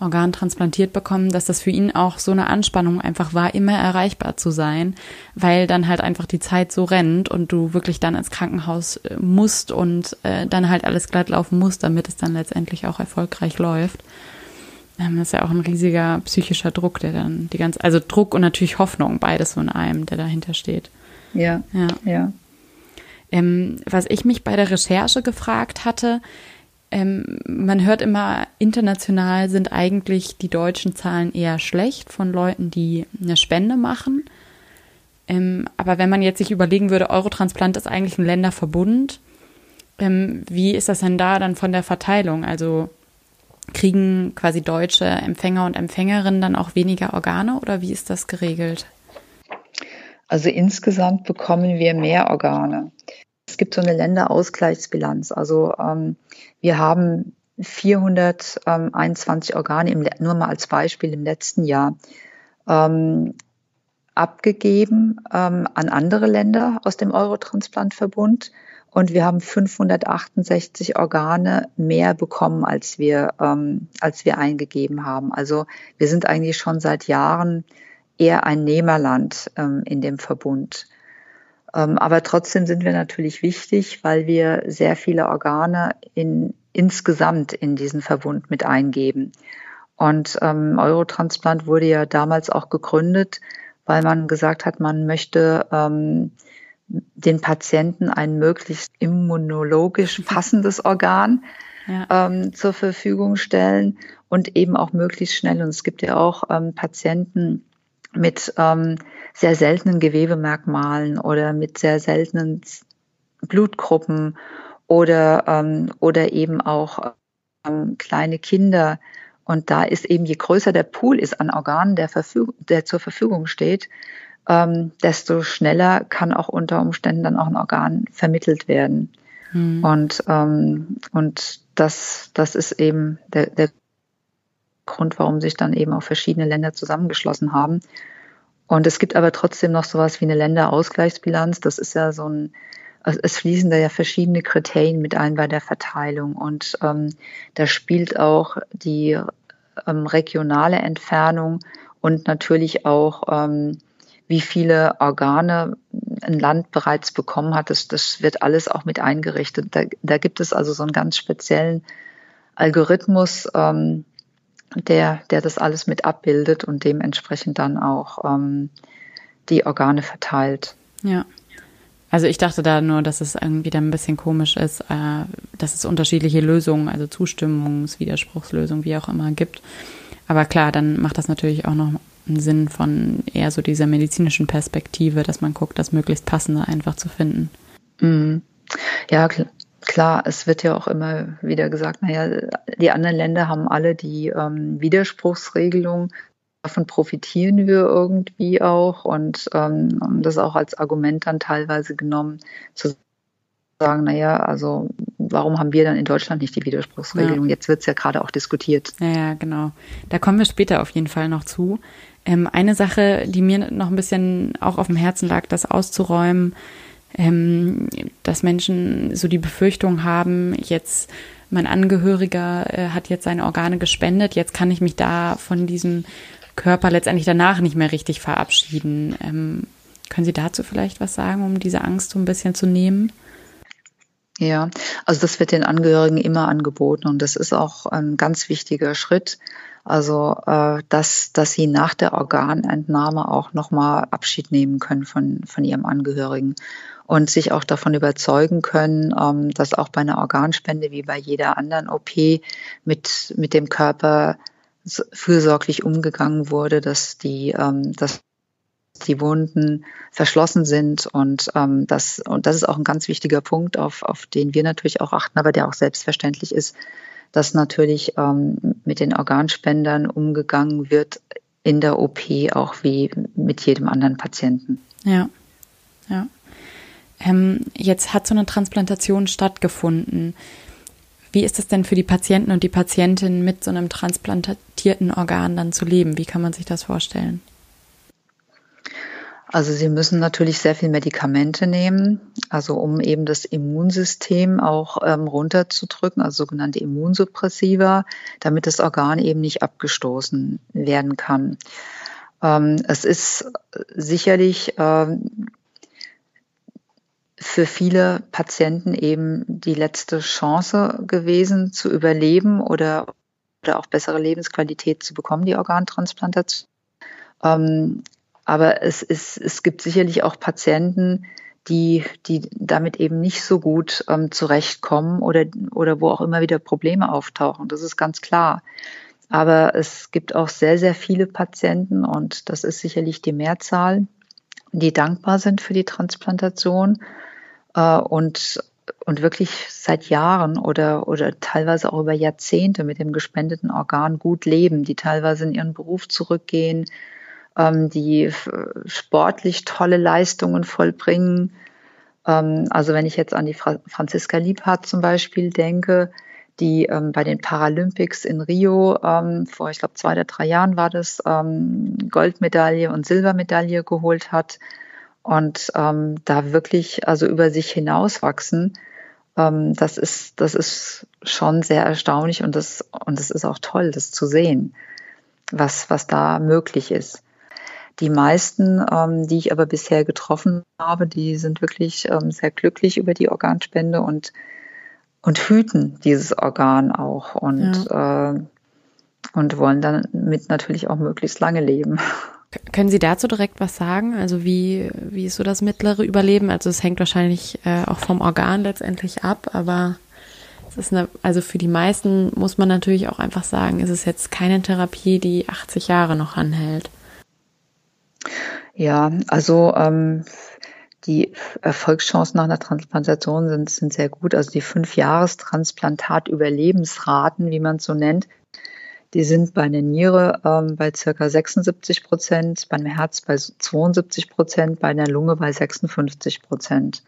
Organ transplantiert bekommen, dass das für ihn auch so eine Anspannung einfach war, immer erreichbar zu sein, weil dann halt einfach die Zeit so rennt und du wirklich dann ins Krankenhaus äh, musst und äh, dann halt alles glatt laufen musst, damit es dann letztendlich auch erfolgreich läuft. Ähm, das ist ja auch ein riesiger psychischer Druck, der dann die ganze, also Druck und natürlich Hoffnung, beides so in einem, der dahinter steht. Ja, ja. ja. Ähm, was ich mich bei der Recherche gefragt hatte, Ähm, man hört immer, international sind eigentlich die deutschen Zahlen eher schlecht von Leuten, die eine Spende machen. Ähm, aber wenn man jetzt sich überlegen würde, Eurotransplant ist eigentlich ein Länderverbund, ähm, wie ist das denn da dann von der Verteilung? Also kriegen quasi deutsche Empfänger und Empfängerinnen dann auch weniger Organe oder wie ist das geregelt? Also insgesamt bekommen wir mehr Organe. Es gibt so eine Länderausgleichsbilanz. Also ähm, wir haben 421 Organe, im, nur mal als Beispiel im letzten Jahr, ähm, abgegeben ähm, an andere Länder aus dem Eurotransplantverbund. Und wir haben 568 Organe mehr bekommen, als wir, ähm, als wir eingegeben haben. Also wir sind eigentlich schon seit Jahren eher ein Nehmerland ähm, in dem Verbund. Ähm, aber trotzdem sind wir natürlich wichtig, weil wir sehr viele Organe in, insgesamt in diesen Verbund mit eingeben. Und ähm, Eurotransplant wurde ja damals auch gegründet, weil man gesagt hat, man möchte ähm, den Patienten ein möglichst immunologisch passendes Organ ja. ähm, zur Verfügung stellen und eben auch möglichst schnell. Und es gibt ja auch ähm, Patienten mit ähm, sehr seltenen Gewebemerkmalen oder mit sehr seltenen Blutgruppen oder, ähm, oder eben auch ähm, kleine Kinder. Und da ist eben, je größer der Pool ist an Organen, der, Verfügung, der zur Verfügung steht, ähm, desto schneller kann auch unter Umständen dann auch ein Organ vermittelt werden. Mhm. Und, ähm, und das, das ist eben der, der Grund, warum sich dann eben auch verschiedene Länder zusammengeschlossen haben. Und es gibt aber trotzdem noch sowas wie eine Länderausgleichsbilanz. Das ist ja so ein, es fließen da ja verschiedene Kriterien mit ein bei der Verteilung. Und ähm, da spielt auch die ähm, regionale Entfernung und natürlich auch ähm, wie viele Organe ein Land bereits bekommen hat, das, das wird alles auch mit eingerichtet. Da, da gibt es also so einen ganz speziellen Algorithmus, ähm, der, der das alles mit abbildet und dementsprechend dann auch ähm, die Organe verteilt. Ja. Also ich dachte da nur, dass es irgendwie dann ein bisschen komisch ist, äh, dass es unterschiedliche Lösungen, also Zustimmungs-, Widerspruchslösungen, wie auch immer gibt. Aber klar, dann macht das natürlich auch noch einen Sinn von eher so dieser medizinischen Perspektive, dass man guckt, das möglichst passende einfach zu finden. Mhm. Ja, klar, es wird ja auch immer wieder gesagt, naja, die anderen Länder haben alle die ähm, Widerspruchsregelung. Davon profitieren wir irgendwie auch und ähm, das auch als Argument dann teilweise genommen, zu sagen, naja, also warum haben wir dann in Deutschland nicht die Widerspruchsregelung? Ja. Jetzt wird es ja gerade auch diskutiert. Ja, ja, genau. Da kommen wir später auf jeden Fall noch zu. Ähm, eine Sache, die mir noch ein bisschen auch auf dem Herzen lag, das auszuräumen, ähm, dass Menschen so die Befürchtung haben, jetzt mein Angehöriger äh, hat jetzt seine Organe gespendet, jetzt kann ich mich da von diesem Körper letztendlich danach nicht mehr richtig verabschieden. Ähm, können Sie dazu vielleicht was sagen, um diese Angst so ein bisschen zu nehmen? Ja, also das wird den Angehörigen immer angeboten und das ist auch ein ganz wichtiger Schritt. Also äh, dass, dass sie nach der Organentnahme auch nochmal Abschied nehmen können von, von ihrem Angehörigen und sich auch davon überzeugen können, ähm, dass auch bei einer Organspende wie bei jeder anderen OP mit, mit dem Körper fürsorglich umgegangen wurde, dass die, ähm, dass die Wunden verschlossen sind und ähm, das und das ist auch ein ganz wichtiger Punkt, auf, auf den wir natürlich auch achten, aber der auch selbstverständlich ist, dass natürlich ähm, mit den Organspendern umgegangen wird in der OP auch wie mit jedem anderen Patienten. Ja, ja. Ähm, jetzt hat so eine Transplantation stattgefunden. Wie ist es denn für die Patienten und die Patientinnen mit so einem transplantierten Organ dann zu leben? Wie kann man sich das vorstellen? Also sie müssen natürlich sehr viel Medikamente nehmen, also um eben das Immunsystem auch ähm, runterzudrücken, also sogenannte Immunsuppressiva, damit das Organ eben nicht abgestoßen werden kann. Ähm, es ist sicherlich ähm, für viele Patienten eben die letzte Chance gewesen, zu überleben oder, oder auch bessere Lebensqualität zu bekommen, die Organtransplantation. Ähm, aber es, ist, es gibt sicherlich auch Patienten, die, die damit eben nicht so gut ähm, zurechtkommen oder, oder wo auch immer wieder Probleme auftauchen. Das ist ganz klar. Aber es gibt auch sehr, sehr viele Patienten und das ist sicherlich die Mehrzahl, die dankbar sind für die Transplantation äh, und, und wirklich seit Jahren oder, oder teilweise auch über Jahrzehnte mit dem gespendeten Organ gut leben, die teilweise in ihren Beruf zurückgehen, ähm, die sportlich tolle Leistungen vollbringen. Ähm, also wenn ich jetzt an die Fra Franziska Liebhardt zum Beispiel denke, die ähm, bei den Paralympics in Rio ähm, vor, ich glaube, zwei oder drei Jahren war das, ähm, Goldmedaille und Silbermedaille geholt hat und ähm, da wirklich also über sich hinauswachsen. Ähm, das ist das ist schon sehr erstaunlich und das und es ist auch toll, das zu sehen, was was da möglich ist. Die meisten, ähm, die ich aber bisher getroffen habe, die sind wirklich ähm, sehr glücklich über die Organspende und, und hüten dieses Organ auch und, ja. äh, und wollen damit natürlich auch möglichst lange leben. Können Sie dazu direkt was sagen? Also wie, wie ist so das mittlere Überleben? Also es hängt wahrscheinlich äh, auch vom Organ letztendlich ab, aber es ist eine, also für die meisten muss man natürlich auch einfach sagen, es ist jetzt keine Therapie, die 80 Jahre noch anhält. Ja, also ähm, die Erfolgschancen nach einer Transplantation sind, sind sehr gut. Also die Fünf-Jahres-Transplantat-Überlebensraten, wie man es so nennt, die sind bei einer Niere ähm, bei circa 76 Prozent, beim Herz bei 72 Prozent, bei einer Lunge bei 56 Prozent.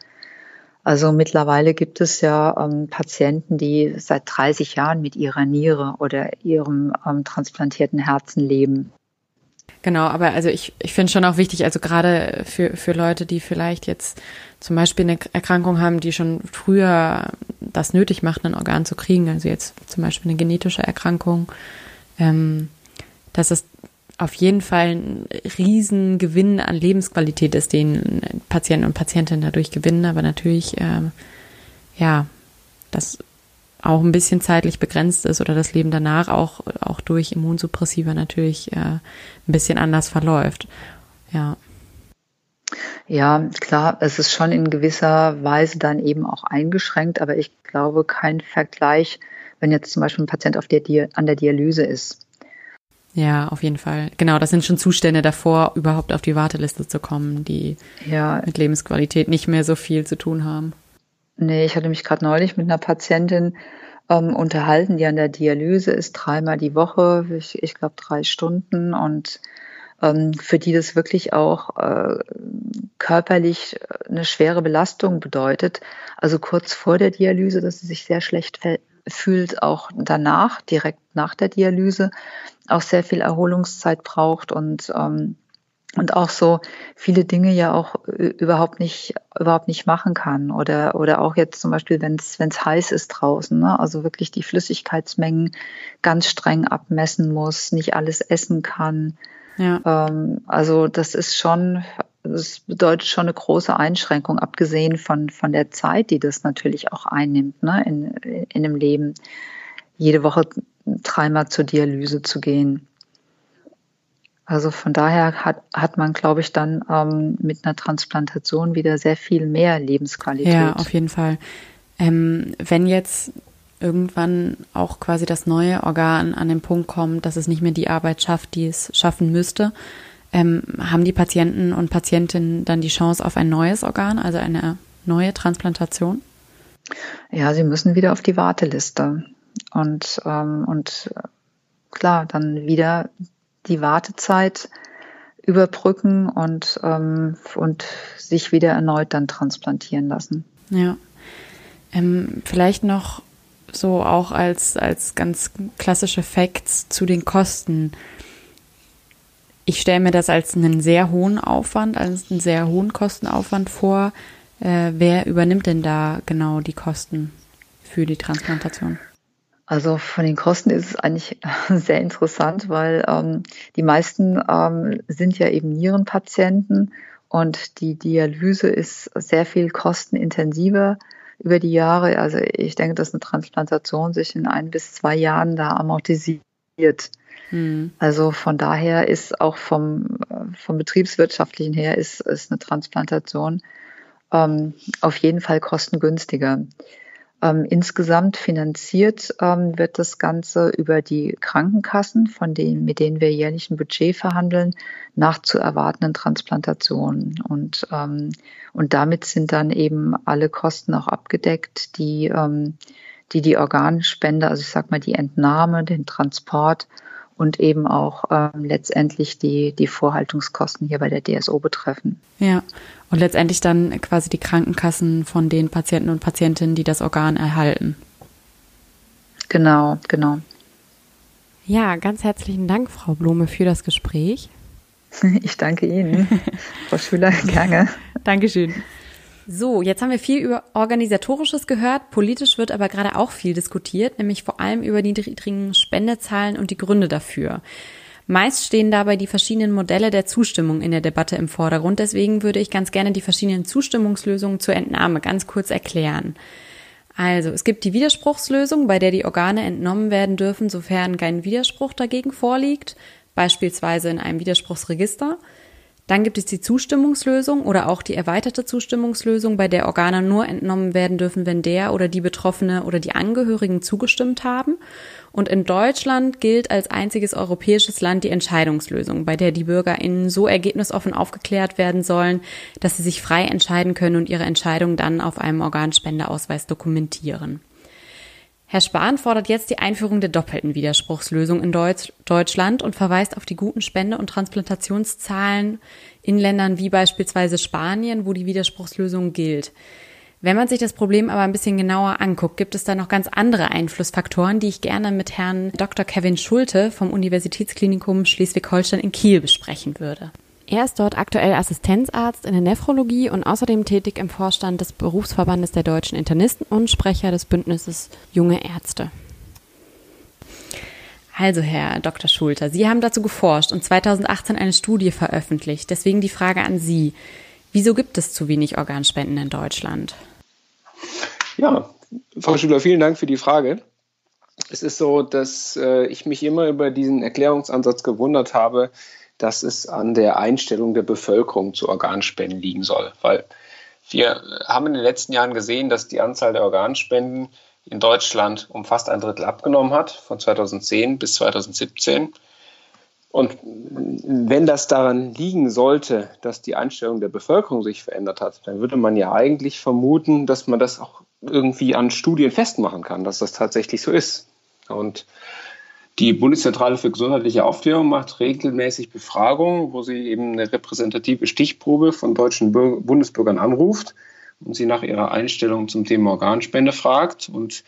Also mittlerweile gibt es ja ähm, Patienten, die seit 30 Jahren mit ihrer Niere oder ihrem ähm, transplantierten Herzen leben. Genau, aber also ich, ich finde schon auch wichtig, also gerade für, für Leute, die vielleicht jetzt zum Beispiel eine Erkrankung haben, die schon früher das nötig macht, ein Organ zu kriegen, also jetzt zum Beispiel eine genetische Erkrankung, ähm, dass es auf jeden Fall ein Riesengewinn an Lebensqualität ist, den Patienten und Patientinnen dadurch gewinnen, aber natürlich, ähm, ja, das auch ein bisschen zeitlich begrenzt ist oder das Leben danach auch, auch durch Immunsuppressiva natürlich äh, ein bisschen anders verläuft. Ja. Ja, klar, es ist schon in gewisser Weise dann eben auch eingeschränkt, aber ich glaube kein Vergleich, wenn jetzt zum Beispiel ein Patient auf der an der Dialyse ist. Ja, auf jeden Fall. Genau, das sind schon Zustände davor, überhaupt auf die Warteliste zu kommen, die ja. mit Lebensqualität nicht mehr so viel zu tun haben. Nee, ich hatte mich gerade neulich mit einer Patientin ähm, unterhalten, die an der Dialyse ist, dreimal die Woche, ich, ich glaube drei Stunden und ähm, für die das wirklich auch äh, körperlich eine schwere Belastung bedeutet. Also kurz vor der Dialyse, dass sie sich sehr schlecht fühlt, auch danach, direkt nach der Dialyse, auch sehr viel Erholungszeit braucht und ähm, und auch so viele Dinge ja auch überhaupt nicht überhaupt nicht machen kann oder oder auch jetzt zum Beispiel wenn es wenn es heiß ist draußen ne? also wirklich die Flüssigkeitsmengen ganz streng abmessen muss nicht alles essen kann ja. ähm, also das ist schon das bedeutet schon eine große Einschränkung abgesehen von von der Zeit die das natürlich auch einnimmt ne? in in dem Leben jede Woche dreimal zur Dialyse zu gehen also von daher hat, hat man, glaube ich, dann ähm, mit einer Transplantation wieder sehr viel mehr Lebensqualität. Ja, auf jeden Fall. Ähm, wenn jetzt irgendwann auch quasi das neue Organ an den Punkt kommt, dass es nicht mehr die Arbeit schafft, die es schaffen müsste, ähm, haben die Patienten und Patientinnen dann die Chance auf ein neues Organ, also eine neue Transplantation? Ja, sie müssen wieder auf die Warteliste und, ähm, und äh, klar, dann wieder die Wartezeit überbrücken und, ähm, und sich wieder erneut dann transplantieren lassen. Ja. Ähm, vielleicht noch so auch als, als ganz klassische Facts zu den Kosten. Ich stelle mir das als einen sehr hohen Aufwand, als einen sehr hohen Kostenaufwand vor. Äh, wer übernimmt denn da genau die Kosten für die Transplantation? Also von den Kosten ist es eigentlich sehr interessant, weil ähm, die meisten ähm, sind ja eben Nierenpatienten und die Dialyse ist sehr viel kostenintensiver über die Jahre. Also ich denke, dass eine Transplantation sich in ein bis zwei Jahren da amortisiert. Mhm. Also von daher ist auch vom, vom betriebswirtschaftlichen her ist, ist eine Transplantation ähm, auf jeden Fall kostengünstiger. Ähm, insgesamt finanziert ähm, wird das Ganze über die Krankenkassen, von denen, mit denen wir jährlich ein Budget verhandeln, nach zu erwartenden Transplantationen. Und, ähm, und damit sind dann eben alle Kosten auch abgedeckt, die, ähm, die die Organspende, also ich sag mal die Entnahme, den Transport und eben auch ähm, letztendlich die, die Vorhaltungskosten hier bei der DSO betreffen. Ja, und letztendlich dann quasi die Krankenkassen von den Patienten und Patientinnen, die das Organ erhalten. Genau, genau. Ja, ganz herzlichen Dank, Frau Blume, für das Gespräch. Ich danke Ihnen, Frau Schüler, gerne. Dankeschön. So, jetzt haben wir viel über Organisatorisches gehört. Politisch wird aber gerade auch viel diskutiert, nämlich vor allem über die niedrigen Spendezahlen und die Gründe dafür. Meist stehen dabei die verschiedenen Modelle der Zustimmung in der Debatte im Vordergrund. Deswegen würde ich ganz gerne die verschiedenen Zustimmungslösungen zur Entnahme ganz kurz erklären. Also, es gibt die Widerspruchslösung, bei der die Organe entnommen werden dürfen, sofern kein Widerspruch dagegen vorliegt, beispielsweise in einem Widerspruchsregister. Dann gibt es die Zustimmungslösung oder auch die erweiterte Zustimmungslösung, bei der Organe nur entnommen werden dürfen, wenn der oder die Betroffene oder die Angehörigen zugestimmt haben. Und in Deutschland gilt als einziges europäisches Land die Entscheidungslösung, bei der die BürgerInnen so ergebnisoffen aufgeklärt werden sollen, dass sie sich frei entscheiden können und ihre Entscheidung dann auf einem Organspendeausweis dokumentieren. Herr Spahn fordert jetzt die Einführung der doppelten Widerspruchslösung in Deutsch, Deutschland und verweist auf die guten Spende- und Transplantationszahlen in Ländern wie beispielsweise Spanien, wo die Widerspruchslösung gilt. Wenn man sich das Problem aber ein bisschen genauer anguckt, gibt es da noch ganz andere Einflussfaktoren, die ich gerne mit Herrn Dr. Kevin Schulte vom Universitätsklinikum Schleswig-Holstein in Kiel besprechen würde. Er ist dort aktuell Assistenzarzt in der Nephrologie und außerdem tätig im Vorstand des Berufsverbandes der deutschen Internisten und Sprecher des Bündnisses Junge Ärzte. Also, Herr Dr. Schulter, Sie haben dazu geforscht und 2018 eine Studie veröffentlicht. Deswegen die Frage an Sie. Wieso gibt es zu wenig Organspenden in Deutschland? Ja, Frau Schüler, vielen Dank für die Frage. Es ist so, dass äh, ich mich immer über diesen Erklärungsansatz gewundert habe, dass es an der Einstellung der Bevölkerung zu Organspenden liegen soll. Weil wir haben in den letzten Jahren gesehen, dass die Anzahl der Organspenden in Deutschland um fast ein Drittel abgenommen hat, von 2010 bis 2017. Und wenn das daran liegen sollte, dass die Einstellung der Bevölkerung sich verändert hat, dann würde man ja eigentlich vermuten, dass man das auch irgendwie an Studien festmachen kann, dass das tatsächlich so ist. Und die Bundeszentrale für gesundheitliche Aufklärung macht regelmäßig Befragungen, wo sie eben eine repräsentative Stichprobe von deutschen Bundesbürgern anruft und sie nach ihrer Einstellung zum Thema Organspende fragt. Und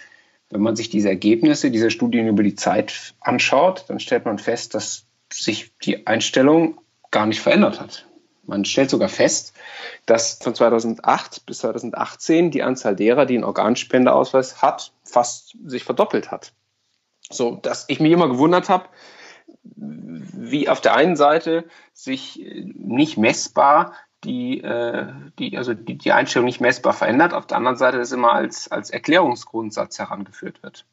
wenn man sich diese Ergebnisse dieser Studien über die Zeit anschaut, dann stellt man fest, dass sich die Einstellung gar nicht verändert hat. Man stellt sogar fest, dass von 2008 bis 2018 die Anzahl derer, die einen Organspendeausweis hat, fast sich verdoppelt hat. So, dass ich mich immer gewundert habe, wie auf der einen Seite sich nicht messbar die, äh, die, also die, die Einstellung nicht messbar verändert, auf der anderen Seite das immer als, als Erklärungsgrundsatz herangeführt wird.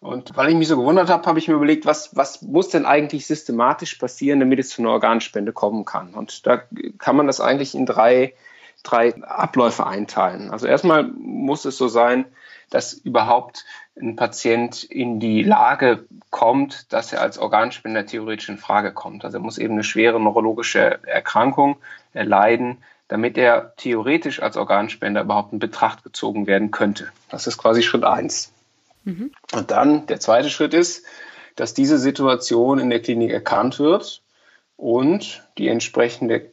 Und weil ich mich so gewundert habe, habe ich mir überlegt, was, was muss denn eigentlich systematisch passieren, damit es zu einer Organspende kommen kann. Und da kann man das eigentlich in drei, drei Abläufe einteilen. Also erstmal muss es so sein, dass überhaupt ein Patient in die Lage kommt, dass er als Organspender theoretisch in Frage kommt. Also er muss eben eine schwere neurologische Erkrankung erleiden, damit er theoretisch als Organspender überhaupt in Betracht gezogen werden könnte. Das ist quasi Schritt eins. Mhm. Und dann der zweite Schritt ist, dass diese Situation in der Klinik erkannt wird und die entsprechende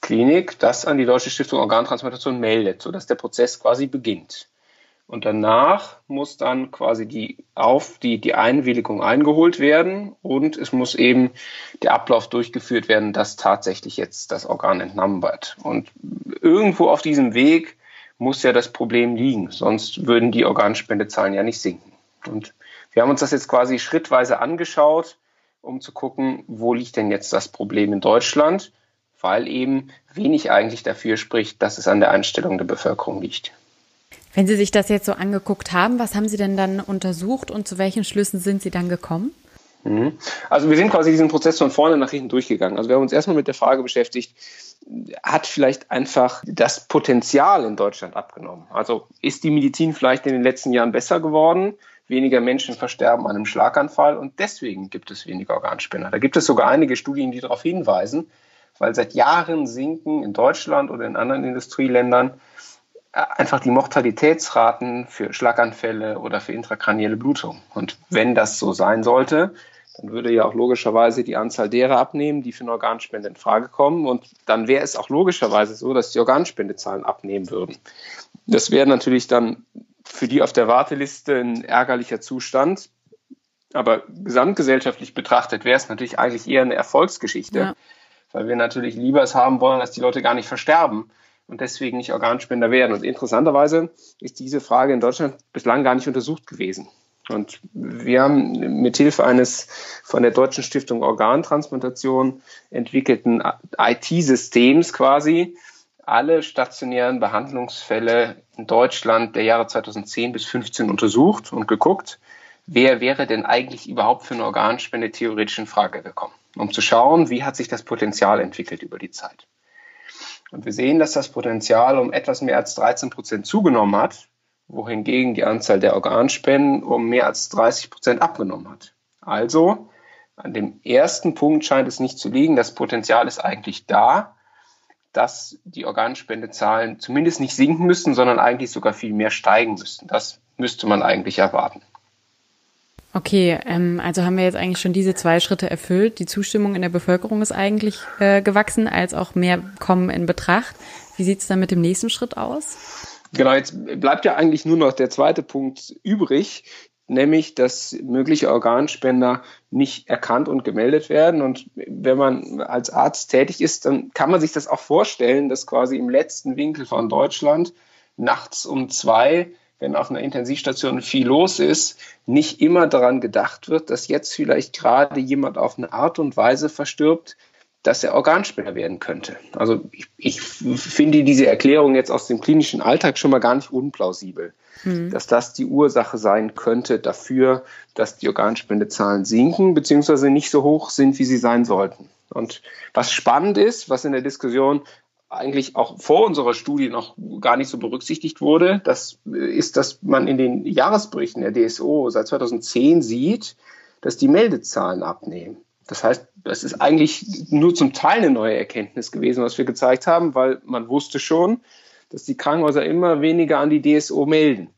Klinik das an die Deutsche Stiftung Organtransplantation meldet, sodass der Prozess quasi beginnt. Und danach muss dann quasi die, auf, die, die Einwilligung eingeholt werden und es muss eben der Ablauf durchgeführt werden, dass tatsächlich jetzt das Organ entnommen wird. Und irgendwo auf diesem Weg muss ja das Problem liegen, sonst würden die Organspendezahlen ja nicht sinken. Und wir haben uns das jetzt quasi schrittweise angeschaut, um zu gucken, wo liegt denn jetzt das Problem in Deutschland, weil eben wenig eigentlich dafür spricht, dass es an der Einstellung der Bevölkerung liegt. Wenn Sie sich das jetzt so angeguckt haben, was haben Sie denn dann untersucht und zu welchen Schlüssen sind Sie dann gekommen? Mhm. Also wir sind quasi diesen Prozess von vorne nach hinten durchgegangen. Also wir haben uns erstmal mit der Frage beschäftigt, hat vielleicht einfach das Potenzial in Deutschland abgenommen. Also ist die Medizin vielleicht in den letzten Jahren besser geworden? Weniger Menschen versterben an einem Schlaganfall und deswegen gibt es weniger Organspender. Da gibt es sogar einige Studien, die darauf hinweisen, weil seit Jahren sinken in Deutschland oder in anderen Industrieländern einfach die Mortalitätsraten für Schlaganfälle oder für intrakranielle Blutung. Und wenn das so sein sollte, dann würde ja auch logischerweise die Anzahl derer abnehmen, die für eine Organspende in Frage kommen. Und dann wäre es auch logischerweise so, dass die Organspendezahlen abnehmen würden. Das wäre natürlich dann für die auf der Warteliste ein ärgerlicher Zustand. Aber gesamtgesellschaftlich betrachtet wäre es natürlich eigentlich eher eine Erfolgsgeschichte, ja. weil wir natürlich lieber es haben wollen, dass die Leute gar nicht versterben und deswegen nicht Organspender werden. Und interessanterweise ist diese Frage in Deutschland bislang gar nicht untersucht gewesen. Und wir haben mithilfe eines von der Deutschen Stiftung Organtransplantation entwickelten IT-Systems quasi alle stationären Behandlungsfälle in Deutschland der Jahre 2010 bis 2015 untersucht und geguckt, wer wäre denn eigentlich überhaupt für eine Organspende theoretisch in Frage gekommen, um zu schauen, wie hat sich das Potenzial entwickelt über die Zeit. Und wir sehen, dass das Potenzial um etwas mehr als 13 Prozent zugenommen hat wohingegen die Anzahl der Organspenden um mehr als 30 Prozent abgenommen hat. Also an dem ersten Punkt scheint es nicht zu liegen. Das Potenzial ist eigentlich da, dass die Organspendezahlen zumindest nicht sinken müssten, sondern eigentlich sogar viel mehr steigen müssten. Das müsste man eigentlich erwarten. Okay, ähm, also haben wir jetzt eigentlich schon diese zwei Schritte erfüllt. Die Zustimmung in der Bevölkerung ist eigentlich äh, gewachsen, als auch mehr kommen in Betracht. Wie sieht es dann mit dem nächsten Schritt aus? Genau, jetzt bleibt ja eigentlich nur noch der zweite Punkt übrig, nämlich dass mögliche Organspender nicht erkannt und gemeldet werden. Und wenn man als Arzt tätig ist, dann kann man sich das auch vorstellen, dass quasi im letzten Winkel von Deutschland nachts um zwei, wenn auf einer Intensivstation viel los ist, nicht immer daran gedacht wird, dass jetzt vielleicht gerade jemand auf eine Art und Weise verstirbt, dass er Organspender werden könnte. Also ich, ich, finde diese Erklärung jetzt aus dem klinischen Alltag schon mal gar nicht unplausibel, mhm. dass das die Ursache sein könnte dafür, dass die Organspendezahlen sinken beziehungsweise nicht so hoch sind, wie sie sein sollten. Und was spannend ist, was in der Diskussion eigentlich auch vor unserer Studie noch gar nicht so berücksichtigt wurde, das ist, dass man in den Jahresberichten der DSO seit 2010 sieht, dass die Meldezahlen abnehmen. Das heißt, das ist eigentlich nur zum Teil eine neue Erkenntnis gewesen, was wir gezeigt haben, weil man wusste schon, dass die Krankenhäuser immer weniger an die DSO melden.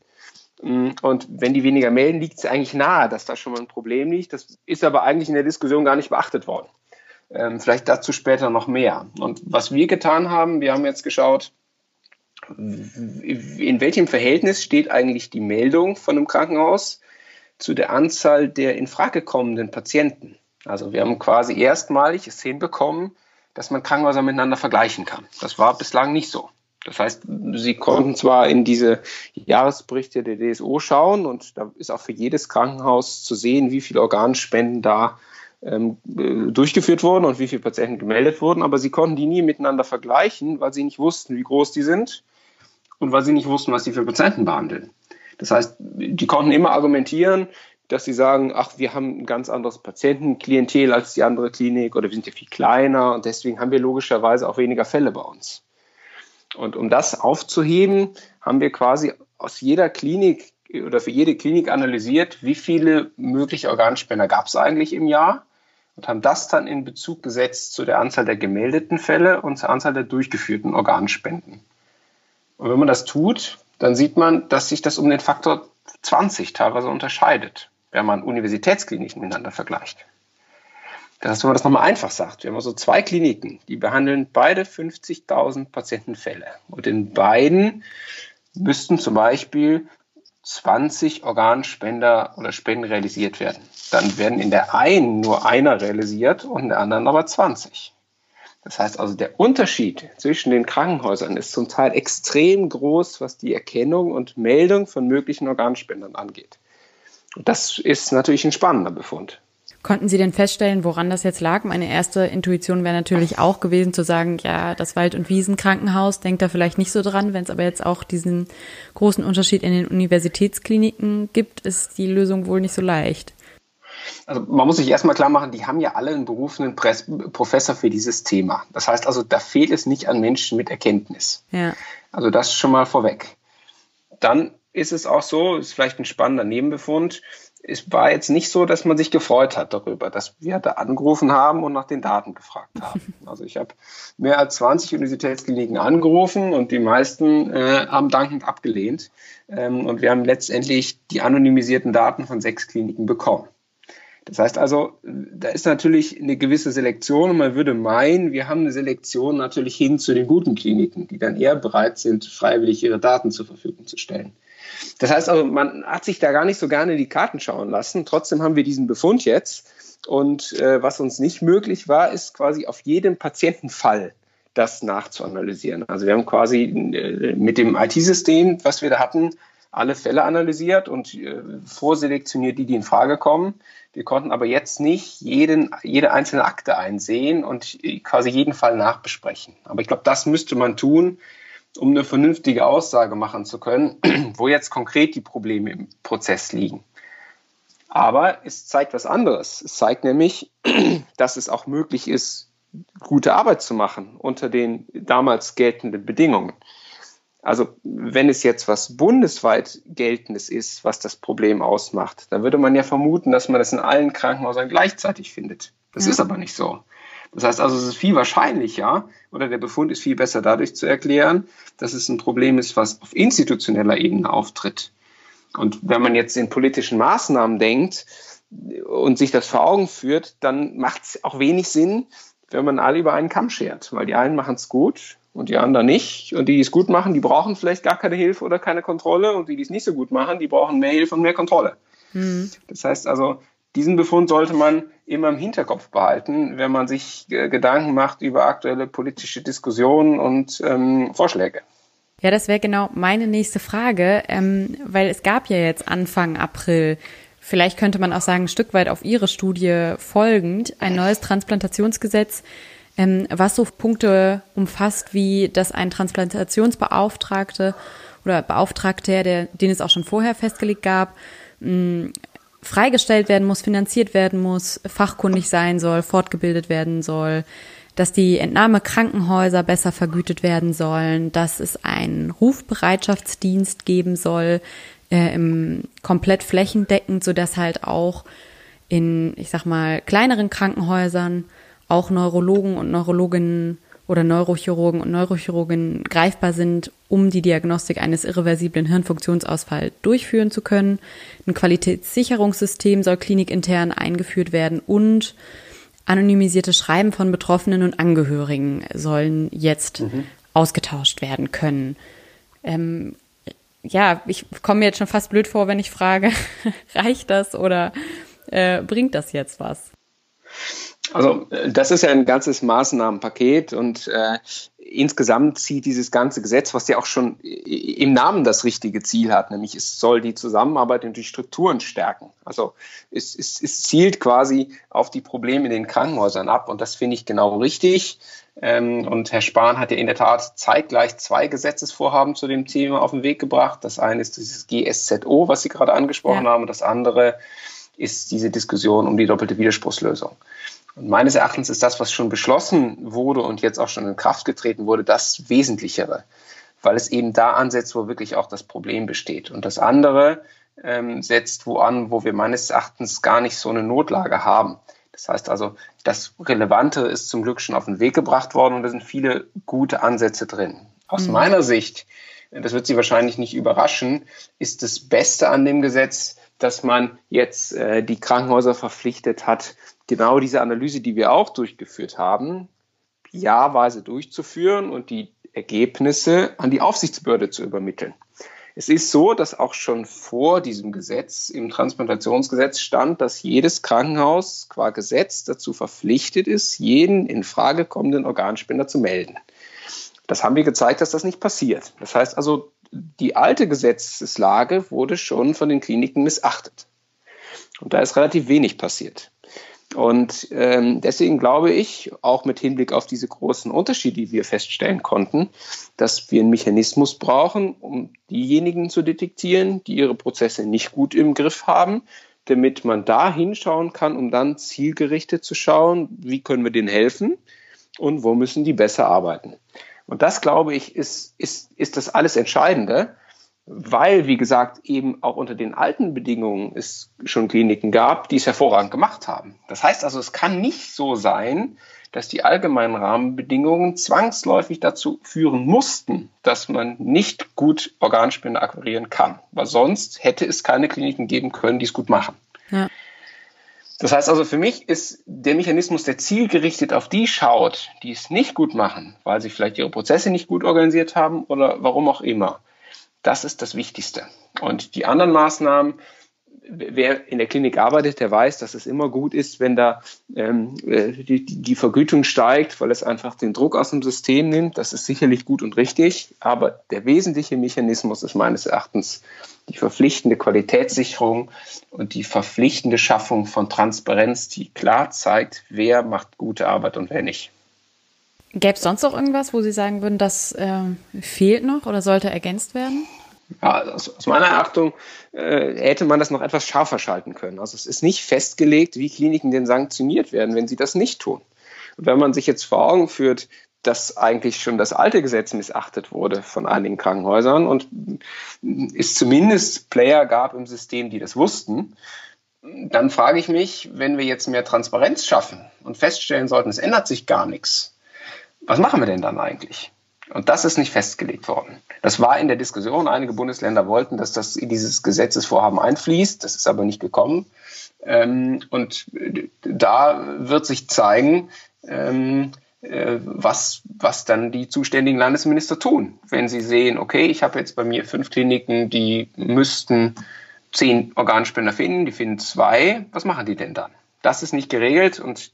Und wenn die weniger melden, liegt es eigentlich nahe, dass da schon mal ein Problem liegt. Das ist aber eigentlich in der Diskussion gar nicht beachtet worden. Ähm, vielleicht dazu später noch mehr. Und was wir getan haben, wir haben jetzt geschaut, in welchem Verhältnis steht eigentlich die Meldung von einem Krankenhaus zu der Anzahl der in Frage kommenden Patienten. Also wir haben quasi erstmalig es hinbekommen, dass man Krankenhäuser miteinander vergleichen kann. Das war bislang nicht so. Das heißt, Sie konnten zwar in diese Jahresberichte der DSO schauen und da ist auch für jedes Krankenhaus zu sehen, wie viele Organspenden da durchgeführt wurden und wie viele Patienten gemeldet wurden, aber Sie konnten die nie miteinander vergleichen, weil Sie nicht wussten, wie groß die sind und weil Sie nicht wussten, was Sie für Patienten behandeln. Das heißt, die konnten immer argumentieren, dass sie sagen, ach, wir haben ein ganz anderes Patientenklientel als die andere Klinik oder wir sind ja viel kleiner und deswegen haben wir logischerweise auch weniger Fälle bei uns. Und um das aufzuheben, haben wir quasi aus jeder Klinik oder für jede Klinik analysiert, wie viele mögliche Organspender gab es eigentlich im Jahr und haben das dann in Bezug gesetzt zu der Anzahl der gemeldeten Fälle und zur Anzahl der durchgeführten Organspenden. Und wenn man das tut, dann sieht man, dass sich das um den Faktor 20 teilweise unterscheidet wenn man Universitätskliniken miteinander vergleicht. Das heißt, wenn man das nochmal einfach sagt, wir haben also zwei Kliniken, die behandeln beide 50.000 Patientenfälle. Und in beiden müssten zum Beispiel 20 Organspender oder Spenden realisiert werden. Dann werden in der einen nur einer realisiert und in der anderen aber 20. Das heißt also, der Unterschied zwischen den Krankenhäusern ist zum Teil extrem groß, was die Erkennung und Meldung von möglichen Organspendern angeht. Das ist natürlich ein spannender Befund. Konnten Sie denn feststellen, woran das jetzt lag? Meine erste Intuition wäre natürlich auch gewesen zu sagen, ja, das Wald- und Wiesenkrankenhaus denkt da vielleicht nicht so dran. Wenn es aber jetzt auch diesen großen Unterschied in den Universitätskliniken gibt, ist die Lösung wohl nicht so leicht. Also man muss sich erstmal klar machen, die haben ja alle einen berufenen Press Professor für dieses Thema. Das heißt also, da fehlt es nicht an Menschen mit Erkenntnis. Ja. Also das schon mal vorweg. Dann ist es auch so, ist vielleicht ein spannender Nebenbefund, es war jetzt nicht so, dass man sich gefreut hat darüber, dass wir da angerufen haben und nach den Daten gefragt haben. Also ich habe mehr als 20 Universitätskliniken angerufen und die meisten äh, haben dankend abgelehnt. Ähm, und wir haben letztendlich die anonymisierten Daten von sechs Kliniken bekommen. Das heißt also, da ist natürlich eine gewisse Selektion und man würde meinen, wir haben eine Selektion natürlich hin zu den guten Kliniken, die dann eher bereit sind, freiwillig ihre Daten zur Verfügung zu stellen. Das heißt also, man hat sich da gar nicht so gerne die Karten schauen lassen. Trotzdem haben wir diesen Befund jetzt. Und äh, was uns nicht möglich war, ist quasi auf jedem Patientenfall das nachzuanalysieren. Also wir haben quasi äh, mit dem IT-System, was wir da hatten, alle Fälle analysiert und äh, vorselektioniert, die, die in Frage kommen. Wir konnten aber jetzt nicht jeden, jede einzelne Akte einsehen und quasi jeden Fall nachbesprechen. Aber ich glaube, das müsste man tun, um eine vernünftige Aussage machen zu können, wo jetzt konkret die Probleme im Prozess liegen. Aber es zeigt was anderes. Es zeigt nämlich, dass es auch möglich ist, gute Arbeit zu machen unter den damals geltenden Bedingungen. Also wenn es jetzt was bundesweit geltendes ist, was das Problem ausmacht, dann würde man ja vermuten, dass man das in allen Krankenhäusern gleichzeitig findet. Das ja. ist aber nicht so. Das heißt also, es ist viel wahrscheinlicher oder der Befund ist viel besser dadurch zu erklären, dass es ein Problem ist, was auf institutioneller Ebene auftritt. Und wenn man jetzt in politischen Maßnahmen denkt und sich das vor Augen führt, dann macht es auch wenig Sinn, wenn man alle über einen Kamm schert, weil die einen machen es gut und die anderen nicht. Und die, die es gut machen, die brauchen vielleicht gar keine Hilfe oder keine Kontrolle. Und die, die es nicht so gut machen, die brauchen mehr Hilfe und mehr Kontrolle. Mhm. Das heißt also, diesen Befund sollte man immer im Hinterkopf behalten, wenn man sich äh, Gedanken macht über aktuelle politische Diskussionen und ähm, Vorschläge. Ja, das wäre genau meine nächste Frage, ähm, weil es gab ja jetzt Anfang April, vielleicht könnte man auch sagen, ein Stück weit auf Ihre Studie folgend, ein neues Transplantationsgesetz, ähm, was so Punkte umfasst, wie dass ein Transplantationsbeauftragte oder Beauftragter, der, den es auch schon vorher festgelegt gab, freigestellt werden muss, finanziert werden muss, fachkundig sein soll, fortgebildet werden soll, dass die Entnahmekrankenhäuser besser vergütet werden sollen, dass es einen Rufbereitschaftsdienst geben soll, äh, im komplett flächendeckend, so dass halt auch in, ich sag mal, kleineren Krankenhäusern auch Neurologen und Neurologinnen oder Neurochirurgen und Neurochirurginnen greifbar sind, um die Diagnostik eines irreversiblen Hirnfunktionsausfalls durchführen zu können. Ein Qualitätssicherungssystem soll klinikintern eingeführt werden und anonymisierte Schreiben von Betroffenen und Angehörigen sollen jetzt mhm. ausgetauscht werden können. Ähm, ja, ich komme mir jetzt schon fast blöd vor, wenn ich frage, reicht das oder äh, bringt das jetzt was? Also äh, das ist ja ein ganzes Maßnahmenpaket und äh, insgesamt zieht dieses ganze Gesetz, was ja auch schon im Namen das richtige Ziel hat, nämlich es soll die Zusammenarbeit und die Strukturen stärken. Also es, es, es zielt quasi auf die Probleme in den Krankenhäusern ab und das finde ich genau richtig. Ähm, und Herr Spahn hat ja in der Tat zeitgleich zwei Gesetzesvorhaben zu dem Thema auf den Weg gebracht. Das eine ist dieses GSZO, was Sie gerade angesprochen ja. haben, und das andere ist diese Diskussion um die doppelte Widerspruchslösung. Und meines Erachtens ist das, was schon beschlossen wurde und jetzt auch schon in Kraft getreten wurde, das Wesentlichere, weil es eben da ansetzt, wo wirklich auch das Problem besteht. Und das andere ähm, setzt wo an, wo wir meines Erachtens gar nicht so eine Notlage haben. Das heißt also, das Relevante ist zum Glück schon auf den Weg gebracht worden und da sind viele gute Ansätze drin. Aus mhm. meiner Sicht, das wird Sie wahrscheinlich nicht überraschen, ist das Beste an dem Gesetz, dass man jetzt äh, die Krankenhäuser verpflichtet hat, genau diese Analyse, die wir auch durchgeführt haben, jahrweise durchzuführen und die Ergebnisse an die Aufsichtsbehörde zu übermitteln. Es ist so, dass auch schon vor diesem Gesetz im Transplantationsgesetz stand, dass jedes Krankenhaus qua Gesetz dazu verpflichtet ist, jeden in Frage kommenden Organspender zu melden. Das haben wir gezeigt, dass das nicht passiert. Das heißt also, die alte Gesetzeslage wurde schon von den Kliniken missachtet. Und da ist relativ wenig passiert. Und ähm, deswegen glaube ich, auch mit Hinblick auf diese großen Unterschiede, die wir feststellen konnten, dass wir einen Mechanismus brauchen, um diejenigen zu detektieren, die ihre Prozesse nicht gut im Griff haben, damit man da hinschauen kann, um dann zielgerichtet zu schauen, wie können wir denen helfen und wo müssen die besser arbeiten. Und das, glaube ich, ist, ist, ist das alles Entscheidende, weil, wie gesagt, eben auch unter den alten Bedingungen es schon Kliniken gab, die es hervorragend gemacht haben. Das heißt also, es kann nicht so sein, dass die allgemeinen Rahmenbedingungen zwangsläufig dazu führen mussten, dass man nicht gut Organspende akquirieren kann, weil sonst hätte es keine Kliniken geben können, die es gut machen. Ja. Das heißt also, für mich ist der Mechanismus, der zielgerichtet auf die schaut, die es nicht gut machen, weil sie vielleicht ihre Prozesse nicht gut organisiert haben oder warum auch immer. Das ist das Wichtigste. Und die anderen Maßnahmen, wer in der Klinik arbeitet, der weiß, dass es immer gut ist, wenn da ähm, äh, die, die Vergütung steigt, weil es einfach den Druck aus dem System nimmt. Das ist sicherlich gut und richtig. Aber der wesentliche Mechanismus ist meines Erachtens die verpflichtende Qualitätssicherung und die verpflichtende Schaffung von Transparenz, die klar zeigt, wer macht gute Arbeit und wer nicht. Gäbe es sonst noch irgendwas, wo Sie sagen würden, das äh, fehlt noch oder sollte ergänzt werden? Ja, aus, aus meiner Achtung äh, hätte man das noch etwas scharfer schalten können. Also es ist nicht festgelegt, wie Kliniken denn sanktioniert werden, wenn sie das nicht tun. Und wenn man sich jetzt vor Augen führt, dass eigentlich schon das alte Gesetz missachtet wurde von einigen Krankenhäusern und es zumindest Player gab im System, die das wussten, dann frage ich mich, wenn wir jetzt mehr Transparenz schaffen und feststellen sollten, es ändert sich gar nichts, was machen wir denn dann eigentlich? Und das ist nicht festgelegt worden. Das war in der Diskussion. Einige Bundesländer wollten, dass das in dieses Gesetzesvorhaben einfließt. Das ist aber nicht gekommen. Ähm, und da wird sich zeigen, ähm, äh, was, was dann die zuständigen Landesminister tun. Wenn sie sehen, okay, ich habe jetzt bei mir fünf Kliniken, die müssten zehn Organspender finden, die finden zwei, was machen die denn dann? Das ist nicht geregelt und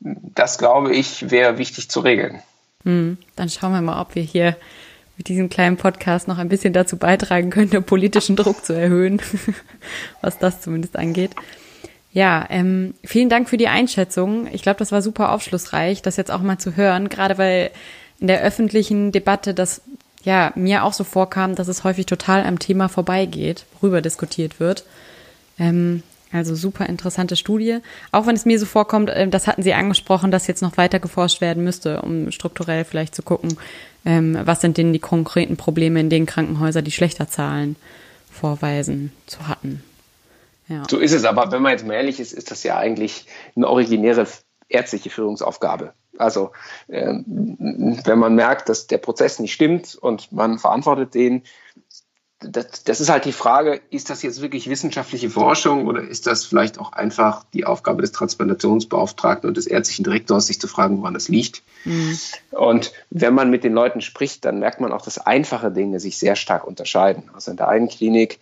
das, glaube ich, wäre wichtig zu regeln. Hm, dann schauen wir mal, ob wir hier mit diesem kleinen Podcast noch ein bisschen dazu beitragen können, den politischen Druck zu erhöhen, was das zumindest angeht. Ja, ähm, vielen Dank für die Einschätzung. Ich glaube, das war super aufschlussreich, das jetzt auch mal zu hören, gerade weil in der öffentlichen Debatte das ja mir auch so vorkam, dass es häufig total am Thema vorbeigeht, worüber diskutiert wird. Ähm, also super interessante Studie. Auch wenn es mir so vorkommt, äh, das hatten Sie angesprochen, dass jetzt noch weiter geforscht werden müsste, um strukturell vielleicht zu gucken, ähm, was sind denn die konkreten Probleme in den Krankenhäusern, die schlechter Zahlen vorweisen zu hatten. Ja. So ist es, aber wenn man jetzt mal ehrlich ist, ist das ja eigentlich eine originäre ärztliche Führungsaufgabe. Also ähm, wenn man merkt, dass der Prozess nicht stimmt und man verantwortet den, das, das, ist halt die Frage, ist das jetzt wirklich wissenschaftliche Forschung oder ist das vielleicht auch einfach die Aufgabe des Transplantationsbeauftragten und des ärztlichen Direktors, sich zu fragen, woran das liegt? Mhm. Und wenn man mit den Leuten spricht, dann merkt man auch, dass einfache Dinge sich sehr stark unterscheiden. Also in der einen Klinik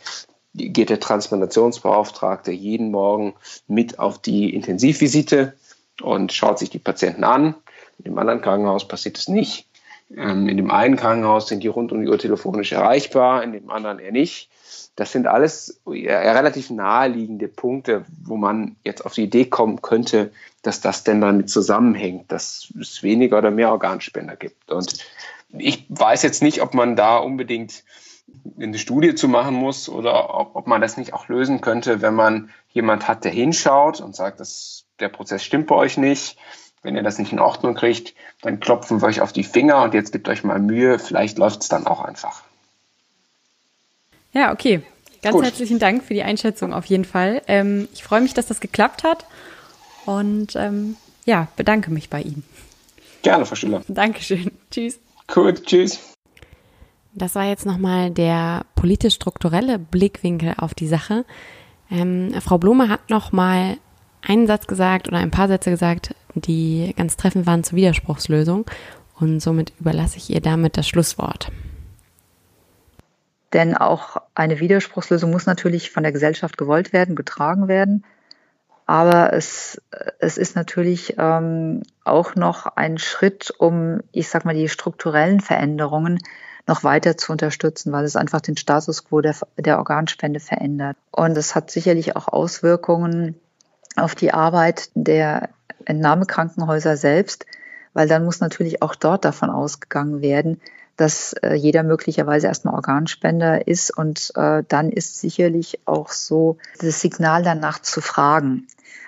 geht der Transplantationsbeauftragte jeden Morgen mit auf die Intensivvisite und schaut sich die Patienten an. In dem anderen Krankenhaus passiert es nicht. Ähm, in dem einen Krankenhaus sind die rund um die Uhr telefonisch erreichbar, in dem anderen eher nicht. Das sind alles relativ naheliegende Punkte, wo man jetzt auf die Idee kommen könnte, dass das denn damit zusammenhängt, dass es weniger oder mehr Organspender gibt. Und ich weiß jetzt nicht, ob man da unbedingt eine Studie zu machen muss oder ob, ob man das nicht auch lösen könnte, wenn man jemand hat, der hinschaut und sagt, dass der Prozess stimmt bei euch nicht wenn ihr das nicht in Ordnung kriegt, dann klopfen wir euch auf die Finger und jetzt gebt euch mal Mühe, vielleicht läuft es dann auch einfach. Ja, okay. Ganz Gut. herzlichen Dank für die Einschätzung auf jeden Fall. Ähm, ich freue mich, dass das geklappt hat und ähm, ja, bedanke mich bei Ihnen. Gerne, Frau Schüler. Dankeschön. Tschüss. Gut, tschüss. Das war jetzt nochmal der politisch-strukturelle Blickwinkel auf die Sache. Ähm, Frau Blume hat nochmal einen Satz gesagt oder ein paar Sätze gesagt, die ganz treffend waren zur Widerspruchslösung. Und somit überlasse ich ihr damit das Schlusswort. Denn auch eine Widerspruchslösung muss natürlich von der Gesellschaft gewollt werden, getragen werden. Aber es, es ist natürlich ähm, auch noch ein Schritt, um, ich sag mal, die strukturellen Veränderungen noch weiter zu unterstützen, weil es einfach den Status quo der, der Organspende verändert. Und es hat sicherlich auch Auswirkungen auf die Arbeit der Entnahmekrankenhäuser selbst, weil dann muss natürlich auch dort davon ausgegangen werden, dass äh, jeder möglicherweise erstmal Organspender ist und äh, dann ist sicherlich auch so das Signal danach zu fragen,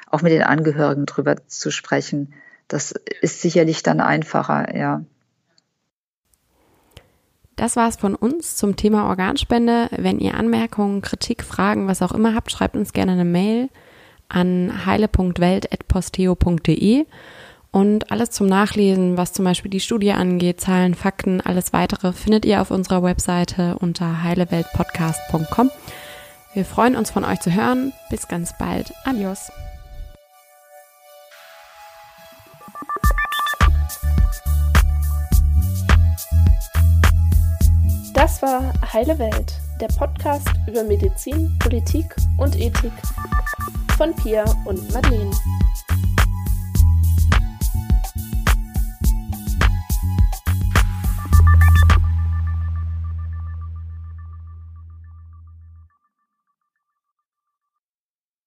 auch mit den Angehörigen drüber zu sprechen. Das ist sicherlich dann einfacher, ja. Das war's von uns zum Thema Organspende. Wenn ihr Anmerkungen, Kritik, Fragen, was auch immer habt, schreibt uns gerne eine Mail an heile.welt.posteo.de und alles zum Nachlesen, was zum Beispiel die Studie angeht, Zahlen, Fakten, alles weitere findet ihr auf unserer Webseite unter heileweltpodcast.com. Wir freuen uns von euch zu hören. Bis ganz bald. Adios. Das war Heile Welt, der Podcast über Medizin, Politik und Ethik von Pia und Madeleine.